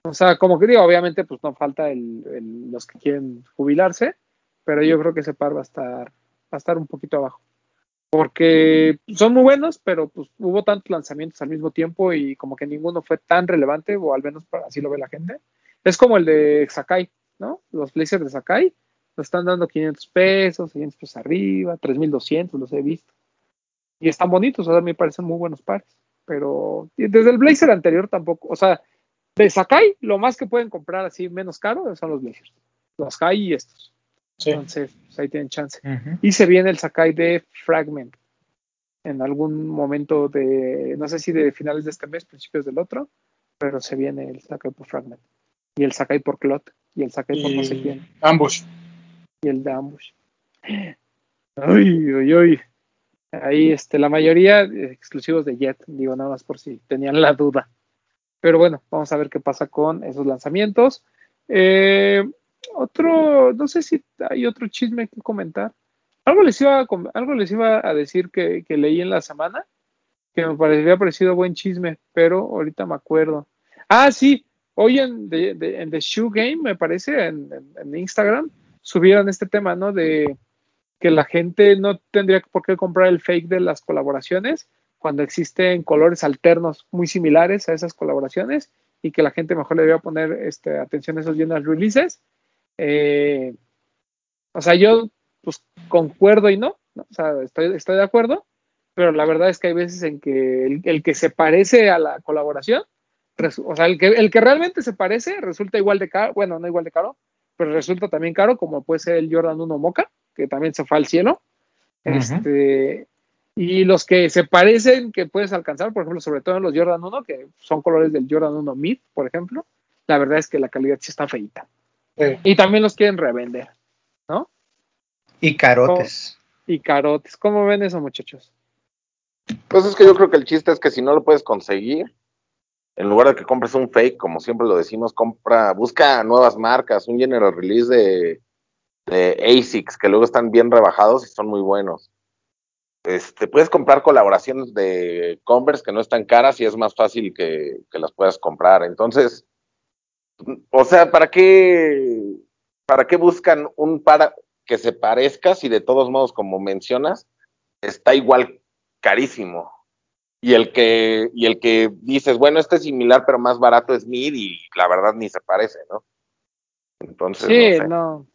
O sea, como que digo, obviamente, pues no falta el, el- los que quieren jubilarse, pero yo creo que ese par va a estar, va a estar un poquito abajo. Porque son muy buenos, pero pues hubo tantos lanzamientos al mismo tiempo y como que ninguno fue tan relevante, o al menos así lo ve la gente. Es como el de Sakai, ¿no? Los Blazers de Sakai lo están dando 500 pesos, 600 pesos arriba, 3200 los he visto. Y están bonitos, o sea, me parecen muy buenos pares. Pero desde el Blazer anterior tampoco, o sea, de Sakai, lo más que pueden comprar así menos caro son los Blazers. Los High y estos. Sí. Entonces, pues, ahí tienen chance. Y se viene el Sakai de Fragment. En algún momento de, no sé si de finales de este mes, principios del otro, pero se viene el Sakai por Fragment. Y el Sakai por Clot. Y el Sakai por no sé Y quién. Ambush. Y el de Ambush. Uy, uy, uy. Ahí, este, la mayoría exclusivos de Jet, digo nada más por si tenían la duda. Pero bueno, vamos a ver qué pasa con esos lanzamientos. Eh, otro, no sé si hay otro chisme que comentar. Algo les iba a, algo les iba a decir que, leí en la semana, que me parecía parecido buen chisme, pero ahorita me acuerdo. Ah, sí, hoy en, en The Shoe Game, me parece, en, en, Instagram, subieron este tema, ¿no? De que la gente no tendría por qué comprar el fake de las colaboraciones cuando existen colores alternos muy similares a esas colaboraciones y que la gente mejor le debería poner este, atención a esos general releases. Eh, o sea, yo pues concuerdo y no, o sea, estoy, estoy de acuerdo, pero la verdad es que hay veces en que el, que se parece a la colaboración, o sea, el que, el que realmente se parece resulta igual de caro, bueno, no igual de caro, pero resulta también caro, como puede ser el Jordan 1 Mocha, que también se fue al cielo. Este, y los que se parecen que puedes alcanzar, por ejemplo, sobre todo en los Jordan 1, que son colores del Jordan 1 Mid, por ejemplo, la verdad es que la calidad sí está feita. Y también los quieren revender, ¿no? Y carotes. y carotes. ¿Cómo ven eso, muchachos? Pues es que yo creo que el chiste es que si no lo puedes conseguir, en lugar de que compres un fake, como siempre lo decimos, compra, busca nuevas marcas, un general release de, de ASICs, que luego están bien rebajados y son muy buenos. Este, puedes comprar colaboraciones de Converse que no están caras y es más fácil que, las puedas comprar. Entonces, o sea, ¿para qué, para qué buscan un para que se parezca si de todos modos, como mencionas, está igual carísimo? Y el que, y el que dices, bueno, este es similar pero más barato es Mid y la verdad ni se parece, ¿no? Entonces, sí, no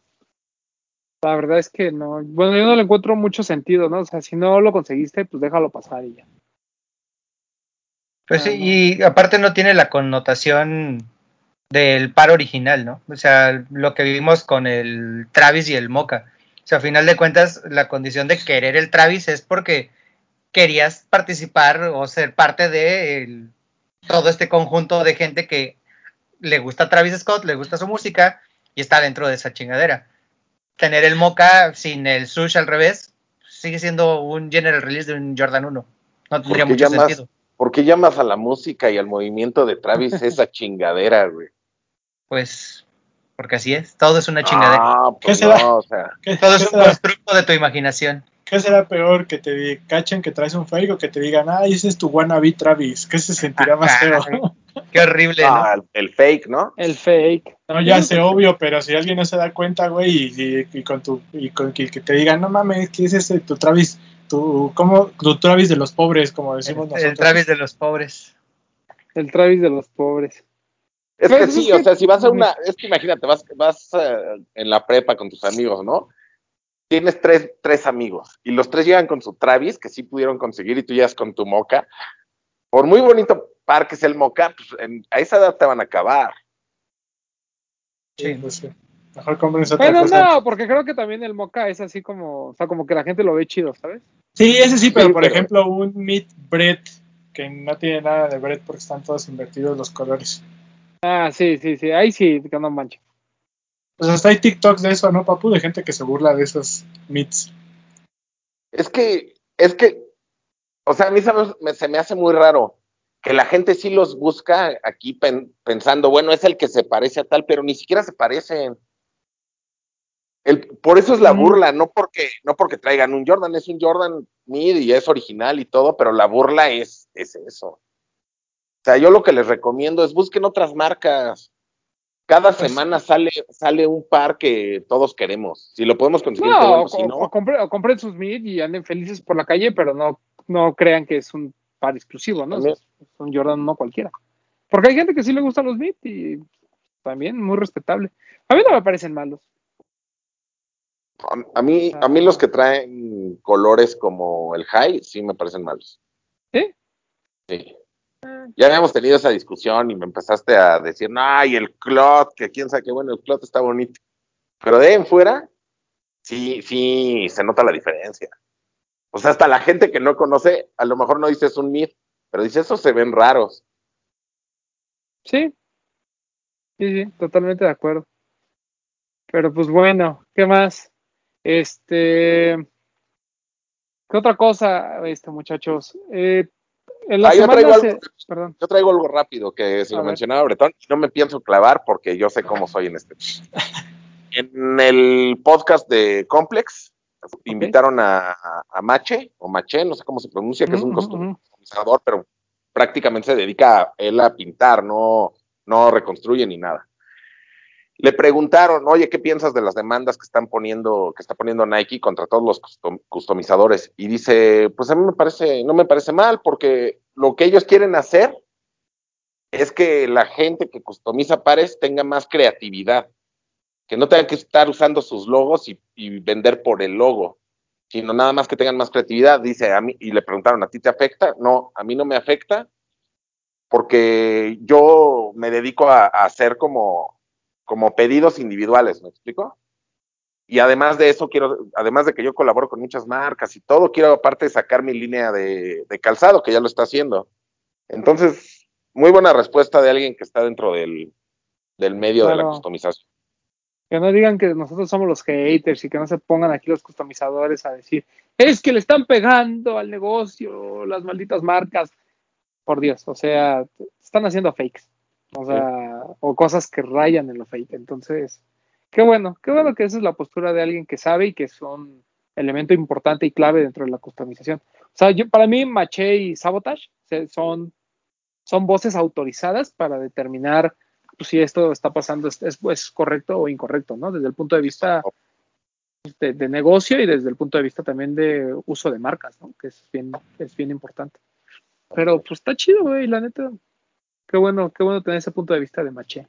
la verdad es que no. Bueno, yo no le encuentro mucho sentido, ¿no? O sea, si no lo conseguiste, pues déjalo pasar y ya. Pues sí, ah, y aparte no tiene la connotación del par original, ¿no? O sea, lo que vivimos con el Travis y el Mocha. O sea, a final de cuentas, la condición de querer el Travis es porque querías participar o ser parte de todo este conjunto de gente que le gusta Travis Scott, le gusta su música y está dentro de esa chingadera tener el Mocha sin el Sush al revés, sigue siendo un general release de un Jordan 1. No tendría mucho sentido. ¿Por qué llamas a la música y al movimiento de Travis <laughs> esa chingadera, güey? Pues porque así es, todo es una chingadera. Ah, pues no, o sea. todo es un constructo de tu imaginación. ¿Qué será peor? ¿Que te cachen que traes un fake o que te digan, ah, ese es tu wannabe Travis? ¿Qué se sentirá más feo? Qué horrible, ah, el, fake, ¿no? El fake. No, ya sé, obvio, pero si alguien no se da cuenta, güey, y, con tu, y con que, te digan, no mames, ¿qué es ese tu Travis? Tu, ¿cómo? Tu Travis de los pobres, como decimos nosotros. El Travis de los pobres. El Travis de los pobres. Es que pues sí, o sea, si vas a una, es que imagínate, vas, vas eh, en la prepa con tus amigos, ¿no? Tienes tres, tres amigos y los tres llegan con su Travis, que sí pudieron conseguir, y tú llegas con tu moca. Por muy bonito parques el Moca, pues a esa edad te van a acabar. Sí, pues sí. Mejor compren Bueno, no, porque creo que también el Moca es así como, o sea, como que la gente lo ve chido, ¿sabes? Sí, ese sí, pero por ejemplo, un Meat Bread que no tiene nada de bread porque están todos invertidos los colores. Ah, sí, sí, sí, ahí sí, que no mancha. Pues hasta hay TikToks de eso, ¿no, papu? De gente que se burla de esos meats. Es que, es que, o sea, a mí se me hace muy raro que la gente sí los busca aquí pensando, bueno, es el que se parece a tal, pero ni siquiera se parecen. El, por eso es la burla, no porque, no porque traigan un Jordan, es un Jordan mid y es original y todo, pero la burla es, es eso. O sea, yo lo que les recomiendo es busquen otras marcas. Cada pues semana sale, sale un par que todos queremos. Si lo podemos conseguir, no, si no. O, compren, sus mid y anden felices por la calle, pero no, no crean que es un par exclusivo, ¿no? Es un Jordan no cualquiera. Porque hay gente que sí le gustan los Meet y también muy respetable. A mí no me parecen malos. A, mí, a mí los que traen colores como el high sí me parecen malos. ¿Sí? Sí. Ya habíamos tenido esa discusión y me empezaste a decir, no, y el clot, que quién sabe qué bueno, el clot está bonito. Pero de ahí en fuera, sí, sí, se nota la diferencia. O sea, hasta la gente que no conoce, a lo mejor no dice es un mid, pero dice esos se ven raros. Sí, sí, sí, totalmente de acuerdo. Pero pues bueno, ¿qué más? Este, ¿Qué otra cosa, este muchachos? Eh, en la Ah, yo traigo se- algo- perdón. Yo traigo algo rápido que se A lo ver. mencionaba Bretón no me pienso clavar porque yo sé cómo soy en este. <laughs> En el podcast de Complex invitaron a, a- a Mache o Mache, no sé cómo se pronuncia, que es un customizador, pero prácticamente se dedica a él a pintar, no, no reconstruye ni nada. Le preguntaron, oye, ¿qué piensas de las demandas que están poniendo, que está poniendo Nike contra todos los custom- customizadores? Y dice, pues a mí me parece, no me parece mal, porque lo que ellos quieren hacer es que la gente que customiza pares tenga más creatividad, que no tengan que estar usando sus logos y, y vender por el logo, sino nada más que tengan más creatividad. Dice a mí, y le preguntaron, ¿a ti te afecta? No, a mí no me afecta, porque yo me dedico a, a hacer como, como pedidos individuales, ¿me explico? Y además de eso, quiero, además de que yo colaboro con muchas marcas y todo, quiero aparte sacar mi línea de, de calzado, que ya lo está haciendo. Entonces, muy buena respuesta de alguien que está dentro del, del medio de la customización. Que no digan que nosotros somos los haters y que no se pongan aquí los customizadores a decir, es que le están pegando al negocio las malditas marcas. Por Dios, o sea, están haciendo fakes. O sea, o cosas que rayan en lo fake. Entonces, qué bueno, qué bueno que esa es la postura de alguien que sabe y que es un elemento importante y clave dentro de la customización. O sea, yo, para mí, Maché y Sabotage son, son voces autorizadas para determinar pues, si esto está pasando es, es- es correcto o incorrecto, ¿no? Desde el punto de vista de, de negocio y desde el punto de vista también de uso de marcas, ¿no? Que es bien, es bien importante. Pero pues está chido, güey, la neta. Qué bueno, qué bueno tener ese punto de vista de Maché.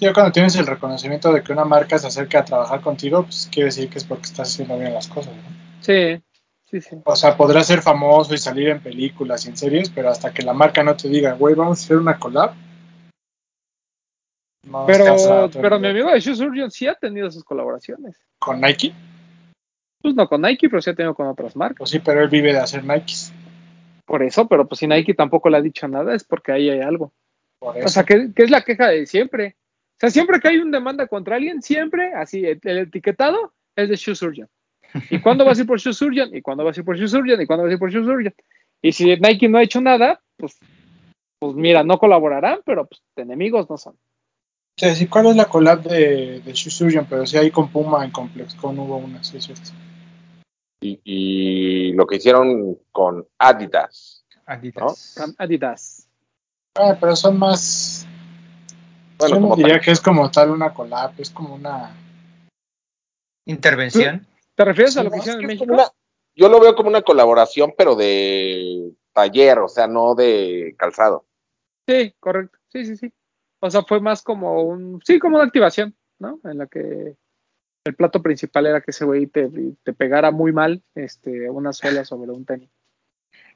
Ya cuando tienes el reconocimiento de que una marca se acerca a trabajar contigo, pues quiere decir que es porque estás haciendo bien las cosas, ¿no? Sí, sí, sí. O sea, podrás ser famoso y salir en películas y en series, pero hasta que la marca no te diga, güey, vamos a hacer una collab. No Pero, pero mi amigo de Shoe Surgeon sí ha tenido sus colaboraciones. ¿Con Nike? Pues no con Nike, pero sí ha tenido con otras marcas. Pues sí, pero él vive de hacer Nikes. Por eso, pero pues si Nike tampoco le ha dicho nada, es porque ahí hay algo. Por O sea, que, que es la queja de siempre. O sea, siempre que hay una demanda contra alguien, siempre, así, el, el etiquetado es de Shoe Surgeon. <laughs> ¿Y cuándo vas a ir por Shoe Surgeon? ¿Y cuándo vas a ir por Shoe Surgeon? ¿Y cuándo vas a ir por Shoe Surgeon? Y si Nike no ha hecho nada, pues, pues mira, no colaborarán, pero pues enemigos no son. Sea, sí, ¿cuál es la collab de, de Shoe Surgeon? Pero sí hay con Puma en ComplexCon hubo una, sí, es cierto. Y, y lo que hicieron con Adidas. Adidas. Con Adidas. Ah, pero son más... Bueno, yo no diría tal. que es como tal una collab, es como una... Intervención. ¿Te refieres a Sí, lo que hicieron en México? una- yo lo veo como una colaboración, pero de taller, o sea, no de calzado. Sí, correcto. Sí, sí, sí. O sea, fue más como un, sí, como una activación, ¿no? En la que el plato principal era que ese güey te, te pegara muy mal este, una suela sobre un tenis.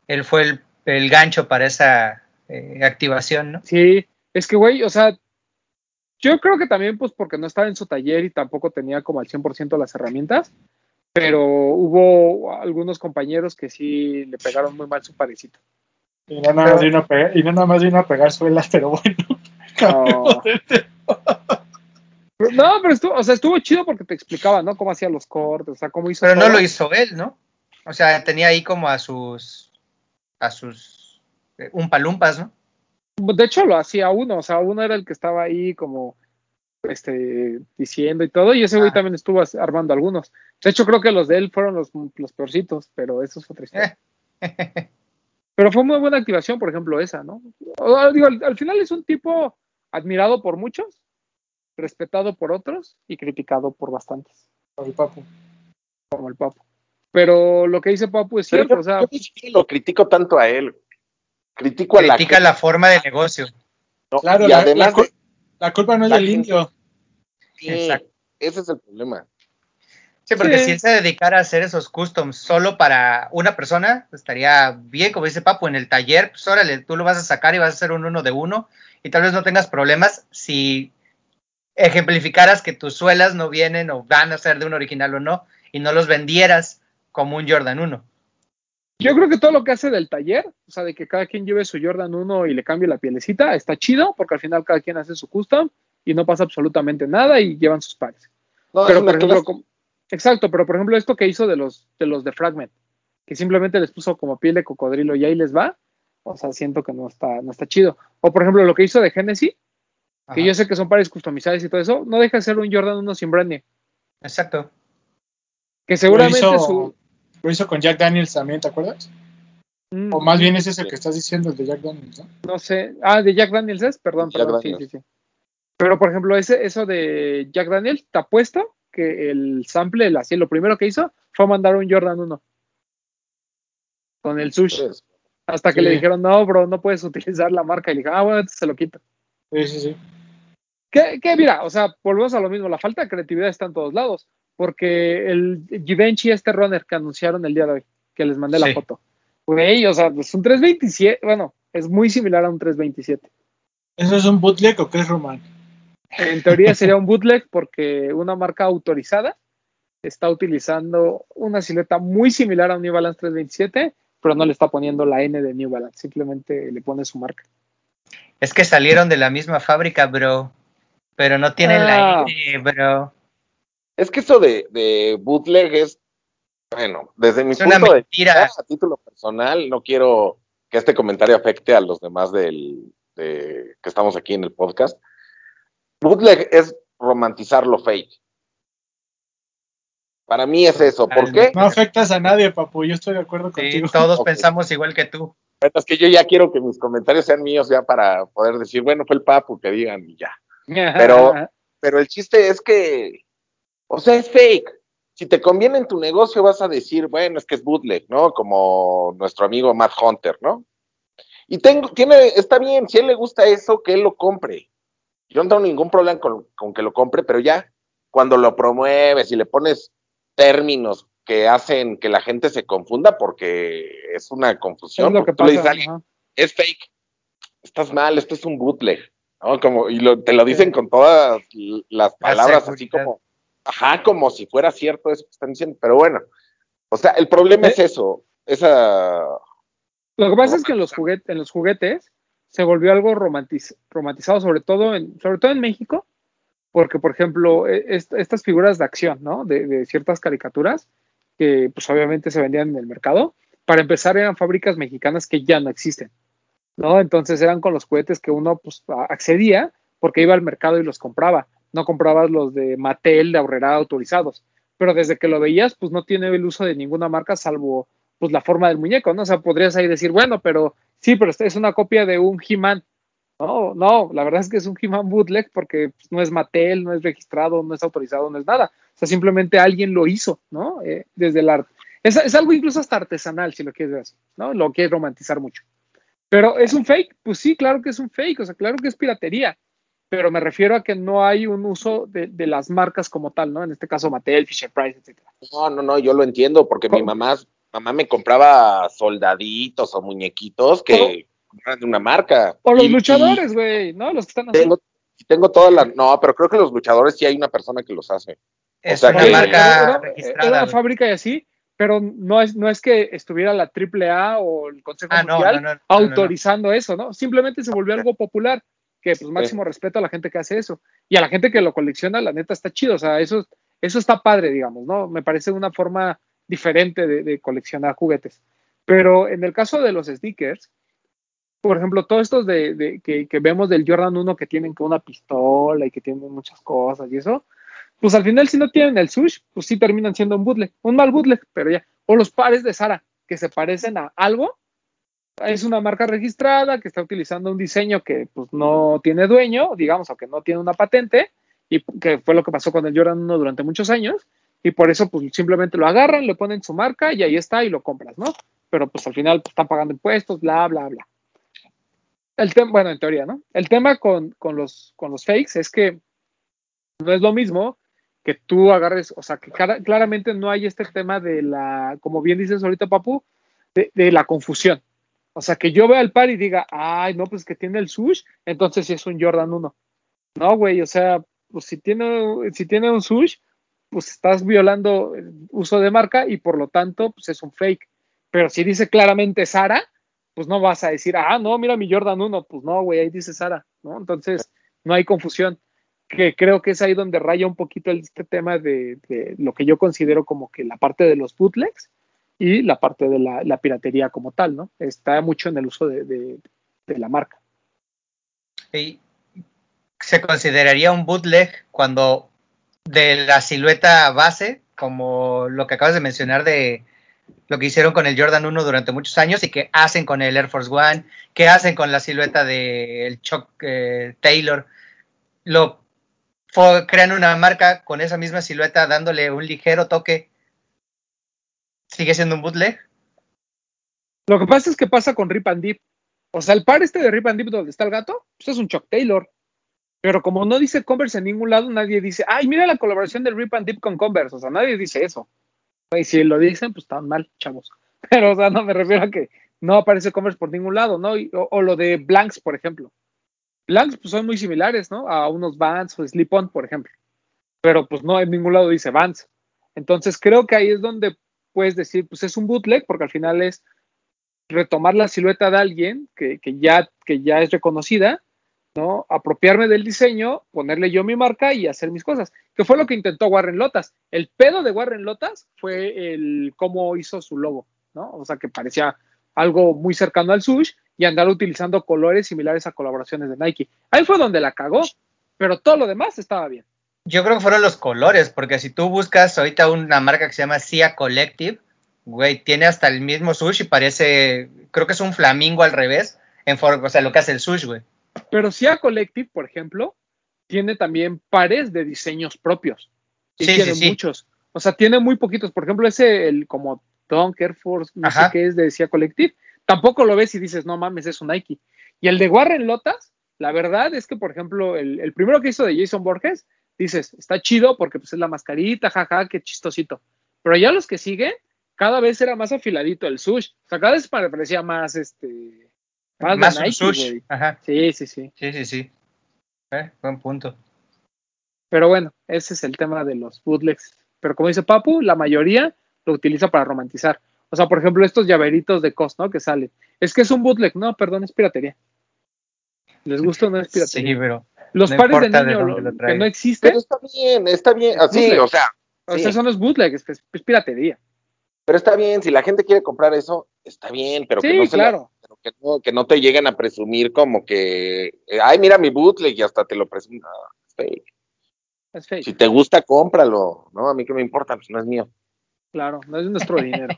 Él fue el, el gancho para esa eh, activación, ¿no? Sí, es que, güey, o sea, yo creo que también, pues, porque no estaba en su taller y tampoco tenía como al 100% las herramientas, pero hubo algunos compañeros que sí le pegaron muy mal su parecito. Y no nada más vino a pegar, y no nada más vino a pegar suelas, pero bueno. No. Pero- No, pero estuvo, o sea, estuvo chido porque te explicaba, ¿no? Cómo hacía los cortes, o sea, cómo hizo Pero no lo hizo él, ¿no? O sea, tenía ahí como a sus a sus eh, umpalumpas, ¿no? De hecho, lo hacía uno, o sea, uno era el que estaba ahí como este diciendo y todo, y ese güey Ah. también estuvo armando algunos. De hecho, creo que los de él fueron los, los peorcitos, pero eso es otra historia. <laughs> Pero fue muy buena activación, por ejemplo, esa, ¿no? Digo, al, al final es un tipo admirado por muchos, respetado por otros y criticado por bastantes, Por el papu. como el Papu. Pero lo que dice Papu es cierto, yo, o sea, yo ni siquiera lo critico tanto a él. Critico a la Critica la forma de negocio. ¿no? Claro, y la, además la cul- de- la culpa no es del indio. sí, Exacto. ese es el problema. Sí, porque Sí. si él se dedicara a hacer esos customs solo para una persona, estaría bien, como dice Papu, en el taller, pues órale, tú lo vas a sacar y vas a hacer un uno de uno y tal vez no tengas problemas si ejemplificaras que tus suelas no vienen o van a ser de un original o no y no los vendieras como un Jordan 1. Yo creo que todo lo que hace del taller, o sea, de que cada quien lleve su Jordan 1 y le cambie la pielecita, está chido, porque al final cada quien hace su custom y no pasa absolutamente nada y llevan sus pares. No, pero por ejemplo, como- exacto, pero por ejemplo esto que hizo de los de los de Fragment, que simplemente les puso como piel de cocodrilo y ahí les va, o sea, siento que no está, no está chido. O por ejemplo, lo que hizo de Genesis, que yo sé que son pares customizados y todo eso, no deja de ser un Jordan 1 sin branding. Exacto. Que seguramente lo, hizo, su. lo hizo con Jack Daniels también, ¿te acuerdas? Mm, O más bien ese es el que estás diciendo, el de Jack Daniels, ¿no? No sé. Ah, de Jack Daniels es, perdón, Jack perdón, sí, sí, sí. Pero por ejemplo, ese, eso de Jack Daniels, te apuesto que el sample, el, así, lo primero que hizo fue mandar un Jordan 1 con el sush. Pues, Hasta que Sí. le dijeron, no, bro, no puedes utilizar la marca. Y le dije, ah, bueno, entonces se lo quito. Sí, sí, sí. Que, que mira, o sea, volvemos a lo mismo. La falta de creatividad está en todos lados. Porque el Givenchy, este runner que anunciaron el día de hoy, que les mandé la foto, güey, o sea, es un 327, bueno, es muy similar a un 327. ¿Eso es un bootleg o qué es Roman? En teoría sería un bootleg porque una marca autorizada está utilizando una silueta muy similar a un New Balance 327, pero no le está poniendo la N de New Balance, simplemente le pone su marca. Es que salieron de la misma fábrica, bro. Pero no tienen Ah. la N, bro. Es que eso de, de bootleg es, bueno, desde mi Es una punto de mentira. vista, a título personal, no quiero que este comentario afecte a los demás del, de- que estamos aquí en el podcast. Bootleg es romantizar lo fake. Para mí es eso. ¿Por qué? No afectas a nadie, papu, yo estoy de acuerdo Sí, contigo. todos pensamos igual que tú. Es que yo ya quiero que mis comentarios sean míos ya para poder decir, bueno, fue el papu que digan y ya. Pero- Pero el chiste es que, o sea, es fake. Si te conviene en tu negocio, vas a decir, bueno, es que es bootleg, ¿no? Como nuestro amigo Matt Hunter, ¿no? Y tengo, tiene, está bien, si a él le gusta eso, que él lo compre. Yo no tengo ningún problema con, con que lo compre, pero ya cuando lo promueves y le pones términos que hacen que la gente se confunda, porque es una es confusión, lo que porque tú le dices a pasa. alguien, ajá. es fake, estás mal, esto es un bootleg, ¿no? Como, y lo- te lo dicen con todas las palabras así como, ajá, como si fuera cierto eso que están diciendo, pero bueno, o sea, el problema ¿Eh? es eso, esa, Lo que pasa es que en los, juguetes, en los juguetes se volvió algo romantiz- romantizado, sobre todo, en, sobre todo en México, porque, por ejemplo, e- est- estas figuras de acción, ¿no? De, de ciertas caricaturas, que pues obviamente se vendían en el mercado, para empezar eran fábricas mexicanas que ya no existen, ¿no? Entonces eran con los juguetes que uno pues, accedía porque iba al mercado y los compraba, no comprabas los de Mattel, de Aurrera autorizados, pero desde que lo veías, pues no tiene el uso de ninguna marca salvo pues la forma del muñeco, ¿no? O sea, podrías ahí decir, bueno, pero sí, pero es una copia de un He-Man. No, no, la verdad es que es un He-Man bootleg porque pues, no es Mattel, no es registrado, no es autorizado, no es nada. O sea, simplemente alguien lo hizo, ¿no? Eh, desde el arte. Es, es algo incluso hasta artesanal, si lo quieres ver así, ¿no? Lo quieres romantizar mucho. Pero es un fake, pues sí, claro que es un fake, o sea, claro que es piratería, pero me refiero a que no hay un uso de, de las marcas como tal, ¿no? En este caso Mattel, Fisher Price, etcétera. no, no, no, yo lo entiendo, porque mi mamá, mamá me compraba soldaditos o muñequitos que de una marca. O los Y- luchadores, güey, ¿no? Los que están así. tengo, tengo toda la, no, pero creo que los luchadores sí hay una persona que los hace. Es sea una que- marca era, una fábrica y así, pero no es, no es que estuviera la AAA o el Consejo Ah, Mundial no, no, no, no, autorizando eso, ¿no? Simplemente se volvió algo popular, que pues máximo respeto a la gente que hace eso. Y a la gente que lo colecciona, la neta está chido, o sea, eso, eso está padre, digamos, ¿no? Me parece una forma diferente de, de coleccionar juguetes. Pero en el caso de los stickers, por ejemplo, todos estos de, de- que, que vemos del Jordan 1 que tienen una pistola y que tienen muchas cosas y eso, pues al final si no tienen el sush, pues sí terminan siendo un bootleg, un mal bootleg, pero ya. O los pares de Sara, que se parecen a algo, es una marca registrada que está utilizando un diseño que pues no tiene dueño, digamos, o que no tiene una patente, y que fue lo que pasó con el Jordan 1 durante muchos años, y por eso pues simplemente lo agarran, le ponen su marca y ahí está y lo compras, ¿no? Pero pues al final pues, están pagando impuestos, bla, bla, bla. El tema, bueno, en teoría, ¿no? El tema con, los, fakes es que no es lo mismo que tú agarres, o sea, que claramente no hay este tema de la, como bien dices ahorita, Papu, de, la confusión. O sea, que yo vea el par y diga, ay, no, pues que tiene el sush, entonces sí es un Jordan 1. No, güey, o sea, pues si tiene, si tiene un sush, pues estás violando el uso de marca y por lo tanto, pues es un fake. Pero si dice claramente Sara, pues no vas a decir, ah, no, mira mi Jordan 1, pues no, güey, ahí dice Sara, ¿no? Entonces, no hay confusión. Que creo que es ahí donde raya un poquito este tema de, lo que yo considero como que la parte de los bootlegs, y la parte de la, piratería como tal, ¿no? Está mucho en el uso de, de, de la marca. Y se consideraría un bootleg cuando de la silueta base, como lo que acabas de mencionar de lo que hicieron con el Jordan 1 durante muchos años y que hacen con el Air Force One, que hacen con la silueta del de Chuck eh, Taylor, lo crean una marca con esa misma silueta dándole un ligero toque. ¿Sigue siendo un bootleg? Lo que pasa es que pasa con Rip and Deep. O sea, el par este de Rip and Deep donde está el gato, pues es un Chuck Taylor. Pero como no dice Converse en ningún lado, nadie dice, ay, mira la colaboración de Rip and Deep con Converse. O sea, nadie dice eso. Y si lo dicen, pues están mal, chavos. <laughs> Pero, o sea, no me refiero a que no aparece Converse por ningún lado, ¿no? o, o, lo de Blanks, por ejemplo. Blanks, pues son muy similares, ¿no? A unos Vans o Slip-On, por ejemplo. Pero, pues no, en ningún lado dice Vans. Entonces, creo que ahí es donde puedes decir, pues es un bootleg, porque al final es retomar la silueta de alguien que, que ya, que ya es reconocida ¿no? Apropiarme del diseño, ponerle yo mi marca y hacer mis cosas. Que fue lo que intentó Warren Lotas. El pedo de Warren Lotas fue el cómo hizo su logo, ¿no? O sea, que parecía algo muy cercano al sush y andar utilizando colores similares a colaboraciones de Nike. Ahí fue donde la cagó, pero todo lo demás estaba bien. Yo creo que fueron los colores, porque si tú buscas ahorita una marca que se llama Cia Collective, güey, tiene hasta el mismo sush y parece, creo que es un flamingo al revés, en forma, o sea, lo que hace el sush, güey. Pero Cia Collective, por ejemplo, tiene también pares de diseños propios. Y Sí, tiene sí, muchos. O sea, tiene muy poquitos. Por ejemplo, ese, el como Dunk Air Force, no Ajá. sé qué es de Cia Collective, tampoco lo ves y dices, no mames, es un Nike. Y el de Warren Lotas, la verdad es que, por ejemplo, el, el primero que hizo de Jason Borges, dices, está chido porque pues es la mascarita, jaja, qué chistosito. Pero ya los que siguen, cada vez era más afiladito el sush. O sea, cada vez parecía más, este, más, de Más un Nike, sush. Ajá. Sí, sí, sí. Sí, sí, sí. Eh, buen punto. Pero bueno, ese es el tema de los bootlegs. Pero como dice Papu, la mayoría lo utiliza para romantizar. O sea, por ejemplo, estos llaveritos de COS, ¿no? Que salen. Es que es un bootleg. No, perdón, es piratería. ¿Les gusta o no es piratería? Sí, pero Los no pares de niño lo- que no existen, Pero está bien, está bien. Así, Bootleg. o sea, o sea, sí. eso no es bootleg, es, piratería. pero está bien. Si la gente quiere comprar eso, está bien, pero que Sí, no se la- claro. Que no, que no te lleguen a presumir como que, eh, ay, mira mi bootleg y hasta te lo presumen. No, es fake. Es fake. Si te gusta, cómpralo. No, a mí que me importa, pues no es mío. Claro, no es nuestro <laughs> dinero.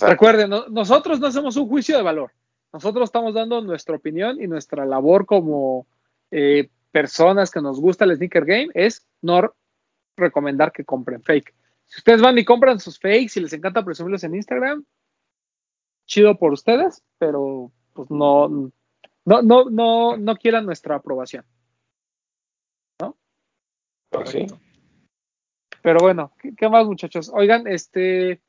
Recuerden, no- nosotros no hacemos un juicio de valor. Nosotros estamos dando nuestra opinión y nuestra labor como eh, personas que nos gusta el sneaker game es no recomendar que compren fake. Si ustedes van y compran sus fakes y les encanta presumirlos en Instagram, chido por ustedes, pero pues no, no, no, no, no quieran nuestra aprobación. pues sí. Pero bueno, ¿qué, qué más muchachos? Oigan, este,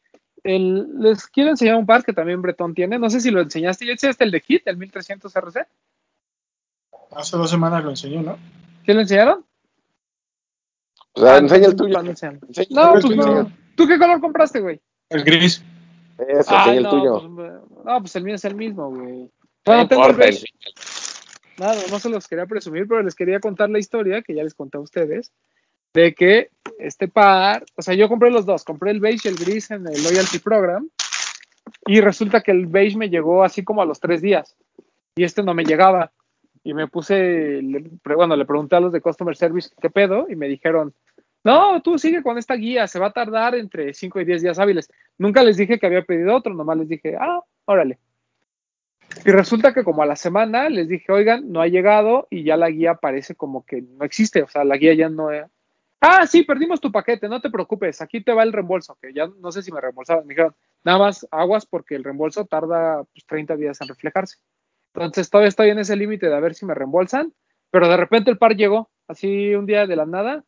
el- les quiero enseñar un par que también Bretón tiene. No sé si lo enseñaste. ¿Ya enseñaste el de Hit, el 1300 RC? Hace dos semanas lo enseñó, ¿no? ¿Sí lo enseñaron? O sea, Ah, enseña el no, tuyo. no. Enseña No, pues no. ¿Tú qué color compraste, güey? El gris. Eso, Ah, el no, tuyo. pues, no, pues el mío es el mismo, güey. No tengo el. Nada, no se los quería presumir, pero les quería contar la historia que ya les conté a ustedes de que este par, o sea, yo compré los dos, compré el beige y el gris en el loyalty program y resulta que el beige me llegó así como a los tres días y este no me llegaba y me puse, le- bueno, le pregunté a los de customer service qué pedo y me dijeron, no, tú sigue con esta guía, se va a tardar entre 5 y 10 días hábiles. Nunca les dije que había pedido otro, nomás les dije, ah, órale. Y resulta que como a la semana les dije, oigan, no ha llegado y ya la guía parece como que no existe, o sea, la guía ya no... es- Ah, sí, perdimos tu paquete, no te preocupes, aquí te va el reembolso, que ya no sé si me reembolsaron. Me dijeron, nada más aguas porque el reembolso tarda pues, 30 días en reflejarse. Entonces todavía estoy en ese límite de a ver si me reembolsan, pero de repente el par llegó, así un día de la nada.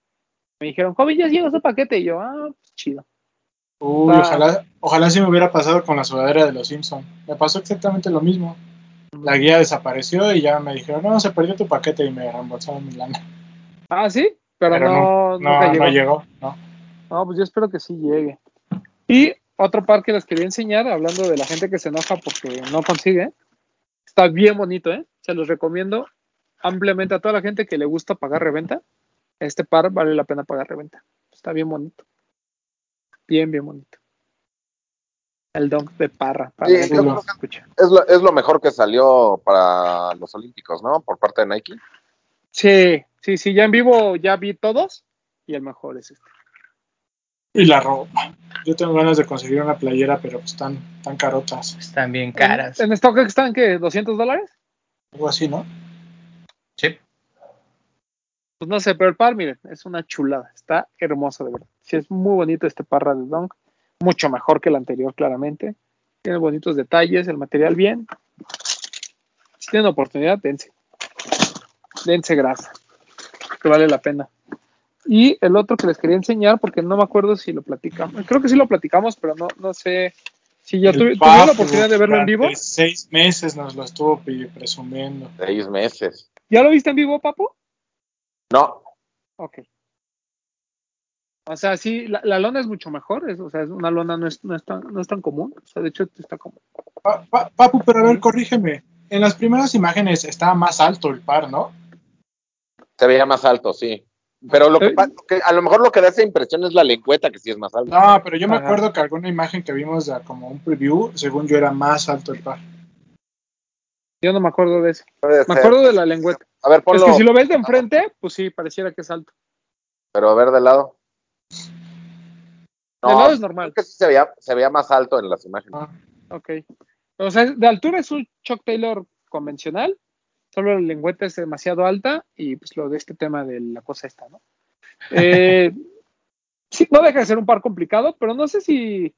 Me dijeron, joven, ya llegó su paquete. Y yo, ah, pues chido. Uy, Ah. ojalá, ojalá sí me hubiera pasado con la sudadera de los Simpsons. Me pasó exactamente lo mismo. La guía desapareció y ya me dijeron, no, se perdió tu paquete y me reembolsaron mi lana. Ah, sí, pero, Pero no, no, nunca no, llegó. no llegó, no. No, pues yo espero que sí llegue. Y otro par que les quería enseñar, hablando de la gente que se enoja porque no consigue. Está bien bonito, ¿eh? Se los recomiendo ampliamente a toda la gente que le gusta pagar reventa. Este par vale la pena pagar reventa. Está bien bonito. Bien, bien bonito. El dunk de Parra. Para Sí. Es lo, es lo mejor que salió para los Olímpicos, ¿no? Por parte de Nike. Sí, sí, sí, ya en vivo ya vi todos y el mejor es este. Y la ropa. Yo tengo ganas de conseguir una playera, pero pues están tan carotas. Están bien caras. En, en StockX están que 200 dólares. Algo así, ¿no? Pues no sé, pero el par, miren, es una chulada. Está hermoso, de verdad. Sí, es muy bonito este parra de Dunk. Mucho mejor que el anterior, claramente. Tiene bonitos detalles, el material bien. Si tienen oportunidad, dense. Dense grasa. Que vale la pena. Y el otro que les quería enseñar, porque no me acuerdo si lo platicamos. Creo que sí lo platicamos, pero no, no sé si ya tuvieron Papu, la oportunidad de verlo en vivo. Seis meses nos lo estuvo presumiendo. Seis meses. ¿Ya lo viste en vivo, Papu? No, Ok. O sea, sí, la, la lona es mucho mejor, es, o sea, es una lona no es, no, es tan, no es tan común, o sea, de hecho está. Pa- pa- Papu, pero a ver, corrígeme. En las primeras imágenes estaba más alto el par, ¿no? se veía más alto, sí. Pero lo que, pa- lo que- a lo mejor lo que da esa impresión es la lengüeta, que sí es más alta. No, pero yo me Ajá. acuerdo que alguna imagen que vimos de como un preview, según yo era más alto el par. Yo no me acuerdo de eso. Puede Me ser. acuerdo de la lengüeta. A ver, ponlo. Es que si lo ves de enfrente, pues sí, pareciera que es alto. Pero a ver de lado. De lado es normal. creo que sí se veía, se veía más alto en las imágenes. Ah, Ok. O sea, de altura es un Chuck Taylor convencional, solo la lengüeta es demasiado alta y pues lo de este tema de la cosa esta, ¿no? Eh, <laughs> sí, no deja de ser un par complicado, pero no sé si...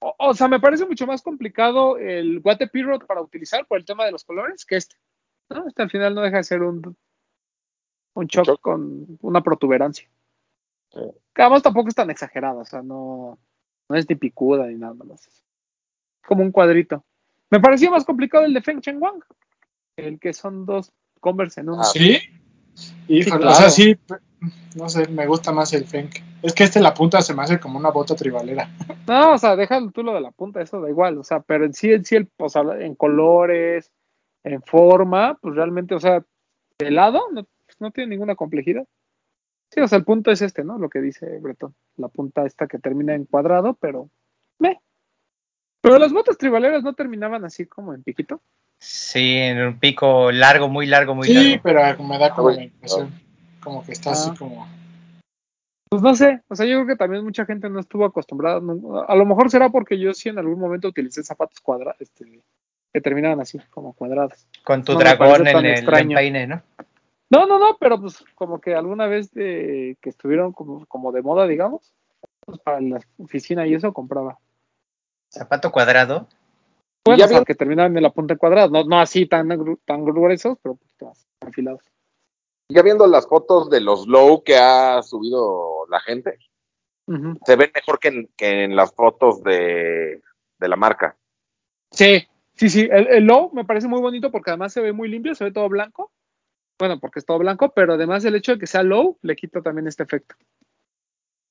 O, o sea, me parece mucho más complicado el Guate Pirot para utilizar por el tema de los colores que este. ¿No? Este al final no deja de ser un, un choc. con una protuberancia. Sí. Que además tampoco es tan exagerado, o sea, no, no es ni picuda ni nada más. Como un cuadrito. Me parecía más complicado el de Feng Chen Wang. El que son dos Converse en uno. Ah, ¿Sí? Híjole, claro. o sea, sí, no sé, me gusta más el Fenk. Es que este la punta se me hace como una bota tribalera. No, o sea, déjalo tú lo de la punta, eso da igual, o sea, pero en sí, en sí, el, o sea, en colores, en forma, pues realmente, o sea, de lado, no, pues no tiene ninguna complejidad. Sí, o sea, el punto es este, ¿no? Lo que dice Breton, la punta esta que termina en cuadrado, pero, me. Pero las botas tribaleras no terminaban así como en piquito. Sí, en un pico largo, muy largo, muy Sí, largo. pero me da como Uy, la impresión, como que está así Ah. como... Pues no sé, o sea, yo creo que también mucha gente no estuvo acostumbrada. no- a lo mejor será porque yo sí en algún momento utilicé zapatos cuadrados, este, que terminaban así, como cuadrados. Con tu No dragón en el extraño. empeine, ¿no? No, no, no, pero pues como que alguna vez de, que estuvieron como, como de moda, digamos, pues para la oficina y eso compraba. Zapato cuadrado. Bueno, ya o sea, vi- que terminaban en la punta cuadrada, no, no así tan, tan gruesos, pero más afilados. Ya viendo las fotos de los low que ha subido la gente, se ven mejor que en, que en las fotos de, de la marca. Sí, sí, sí. El, el low me parece muy bonito porque además se ve muy limpio, se ve todo blanco. Bueno, porque es todo blanco, pero además el hecho de que sea low le quita también este efecto,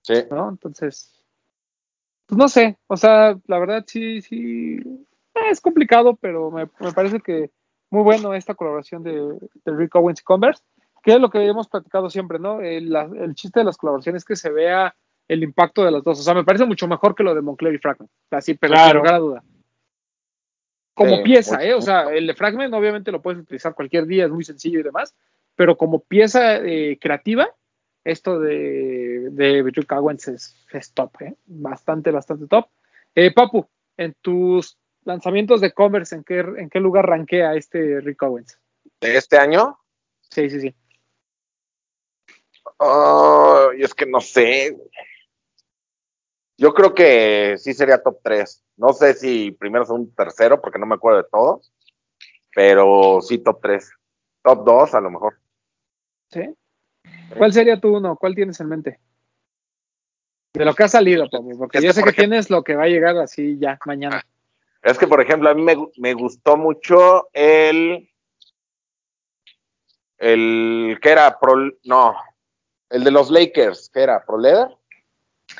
Sí. ¿no? Entonces, pues no sé, o sea, la verdad sí, sí, eh, es complicado, pero me, me parece que muy bueno esta colaboración de, de Rick Owens y Converse, que es lo que hemos platicado siempre, ¿no? El, la- el chiste de las colaboraciones es que se vea el impacto de las dos. O sea, me parece mucho mejor que lo de Moncler y Fragment. Así, pero Claro. sin lugar a duda. Como Sí, pieza, mucho, ¿eh? O sea, el de Fragment obviamente lo puedes utilizar cualquier día, es muy sencillo y demás, pero como pieza eh, creativa, esto de, de es, es top, ¿eh? Bastante, bastante top. Eh, Papu, en tus lanzamientos de Converse, ¿en qué, en qué lugar rankea este Rick Owens? De este año, Sí, sí, sí. Ay, es que no sé. Yo creo que sí sería top 3. No sé si primero o un tercero, porque no me acuerdo de todos. Pero sí top 3. Top 2 a lo mejor. ¿Sí? ¿Cuál sería tu uno? ¿Cuál tienes en mente? De lo que ha salido, Papu, porque Es yo sé por que ejemplo- tienes lo que va a llegar así ya mañana. Es que, por ejemplo, a mí me, me gustó mucho el. El que era Pro. No. El de los Lakers, que era Pro Leather.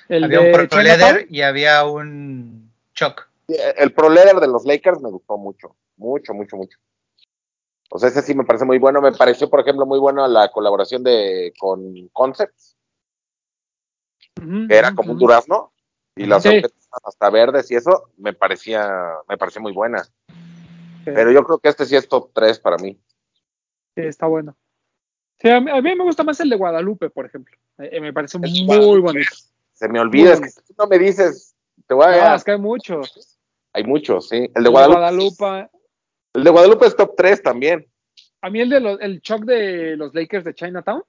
El había de un Pro Leather y había un Choc. El Pro Leather de los Lakers me gustó mucho. Mucho, mucho, mucho. O sea, ese sí me parece muy bueno. Me pareció, por ejemplo, muy bueno la colaboración de con Concepts, que era como un durazno. Y las Sí. hasta verdes y eso, me parecía, me parecía muy buena. Pero yo creo que este sí es top 3 para mí. Sí, está bueno. Sí, a, mí, me gusta más el de Guadalupe, por ejemplo. Eh, me parece muy bonito. Se me olvida, es que si no me dices, te voy a... No, es que hay muchos. Hay muchos, sí. El de Guadalupe. El de Guadalupe es top 3 también. A mí el de los, el shock de los Lakers de Chinatown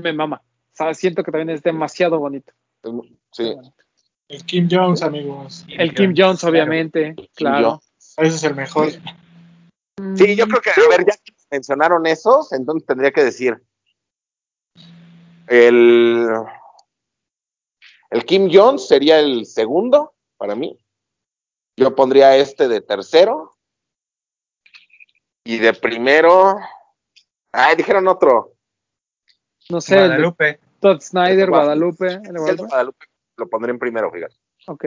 me mama. O sea, siento que también es demasiado bonito. Sí. El Kim Jones, amigos. El Kim Jones, obviamente, claro. Ese es el mejor. Sí, yo creo que, a ver, ya que mencionaron esos, entonces tendría que decir el, el Kim Jones sería el segundo para mí. Yo pondría este de tercero. Y de primero. Ay, dijeron otro. No sé. Guadalupe. Todd Snyder, Guadalupe. El Guadalupe. Guadalupe lo pondré en primero, fíjate. Ok.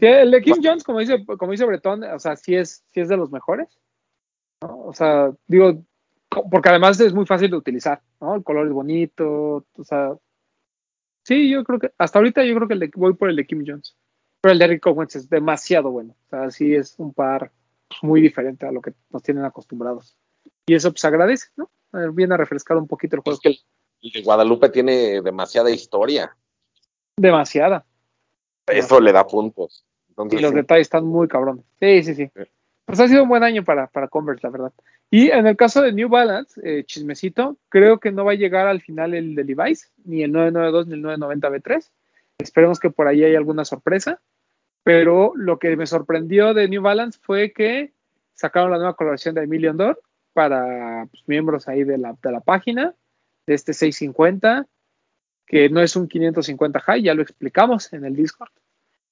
el de Kim Jones, como dice, como dice Bretón, o sea, sí es, sí es de los mejores. O sea, digo, porque además es muy fácil de utilizar, ¿no? El color es bonito, o sea, sí, yo creo que, hasta ahorita yo creo que voy por el de Kim Jones, pero el de Rick Owens es demasiado bueno, o sea, sí es un par muy diferente a lo que nos tienen acostumbrados. Y eso pues agradece, ¿no? Viene a refrescar un poquito el juego. Es que el de Guadalupe tiene demasiada historia. Demasiada. Eso le da puntos. y los detalles están muy cabrones. Sí, sí, sí. Pues ha sido un buen año para, para Converse, la verdad. Y en el caso de New Balance, eh, chismecito, creo que no va a llegar al final el de Levi's, ni el 992 ni el 990 B3. Esperemos que por ahí haya alguna sorpresa. Pero lo que me sorprendió de New Balance fue que sacaron la nueva colaboración de Million Door para pues, miembros ahí de la, de la página, de este 650, que no es un 550 high, ya lo explicamos en el Discord.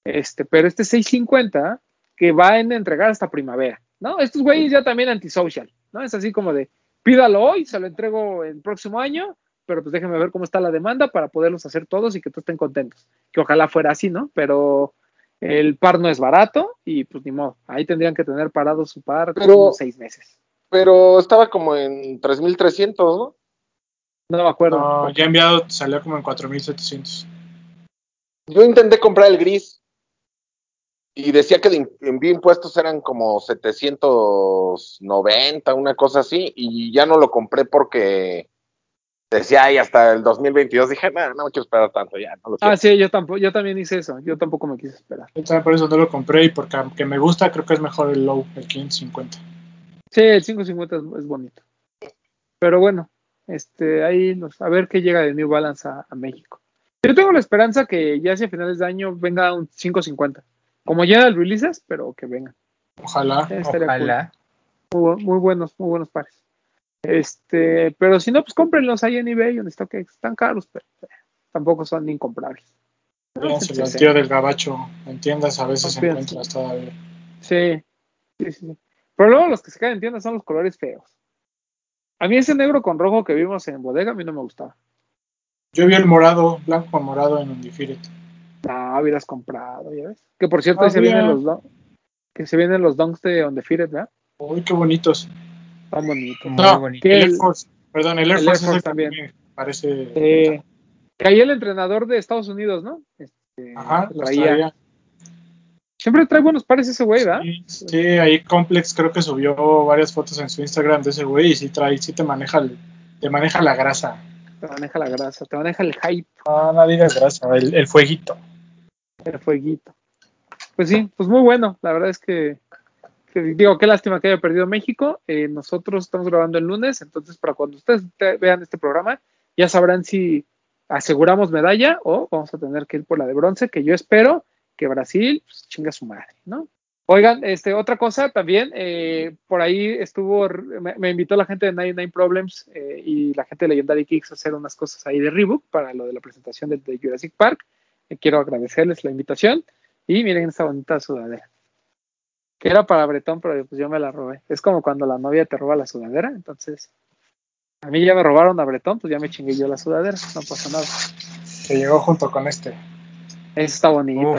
Este, pero este 650 que va a entregar hasta primavera, ¿no? Estos güeyes ya también antisocial, ¿no? Es así como de, pídalo hoy, se lo entrego el próximo año, pero pues déjenme ver cómo está la demanda para poderlos hacer todos y que todos estén contentos. Que ojalá fuera así, ¿no? Pero el par no es barato y pues ni modo, ahí tendrían que tener parado su par pero, seis meses. Pero estaba como en 3.300, ¿no? No me acuerdo. No, ya enviado salió como en 4.700. Yo intenté comprar el gris y decía que de envío impuestos eran como 790, una cosa así, y ya no lo compré porque decía, ay, hasta el 2022, dije, no, no me quiero esperar tanto, ya, no lo quiero. Ah, sí, yo tampoco, yo también hice eso, yo tampoco me quise esperar. por eso no lo compré, y porque aunque me gusta, creo que es mejor el low, el 550. Sí, el 550 es, es bonito. Pero bueno, este, ahí, a ver qué llega de New Balance a, a México. Yo tengo la esperanza que ya hacia finales de año venga un 550 como ya el releases, pero que vengan. Ojalá. Ojalá. Muy, buenos, muy buenos pares. Este, pero si no, pues cómprenlos ahí en eBay o en StockX. Están caros, pero eh, tampoco son incomprables. el tío del gabacho en tiendas a veces se encuentras todavía. Sí, sí, sí. Pero luego los que se quedan en tiendas son los colores feos. A mí ese negro con rojo que vimos en bodega a mí no me gustaba. Yo vi el morado, blanco con morado en Undefeated. No, hubieras comprado, ya ves. Que por cierto, se vienen los que se vienen los donks de On the ¿verdad? Uy, qué bonitos. Tan bonitos. No, el Air Force, perdón, el Air, Force, también. parece. que ahí el entrenador de Estados Unidos, ¿no? Este, Ajá, traía. Siempre trae buenos pares ese güey, ¿verdad? Sí, ahí Complex creo que subió varias fotos en su Instagram de ese güey y sí trae, sí te maneja te maneja la grasa. Te maneja la grasa, te maneja el hype. Ah, no digas grasa, el, el fueguito el fueguito. Pues sí, pues muy bueno. La verdad es que, digo, qué lástima que haya perdido México. Eh, nosotros estamos grabando el lunes, entonces para cuando ustedes vean este programa, ya sabrán si aseguramos medalla o vamos a tener que ir por la de bronce, que yo espero que Brasil pues, chinga su madre, ¿no? Oigan, este, otra cosa también, eh, por ahí estuvo, me, invitó la gente de 99 Problems eh, y la gente de Legendary Kicks a hacer unas cosas ahí de Rebook para lo de la presentación de Jurassic Park quiero agradecerles la invitación. Y miren esta bonita sudadera. Que era para Bretón, pero pues yo me la robé. Es como cuando la novia te roba la sudadera. Entonces, a mí ya me robaron a Bretón, pues ya me chingué yo la sudadera. No pasa nada. Que llegó junto con este. Está bonito.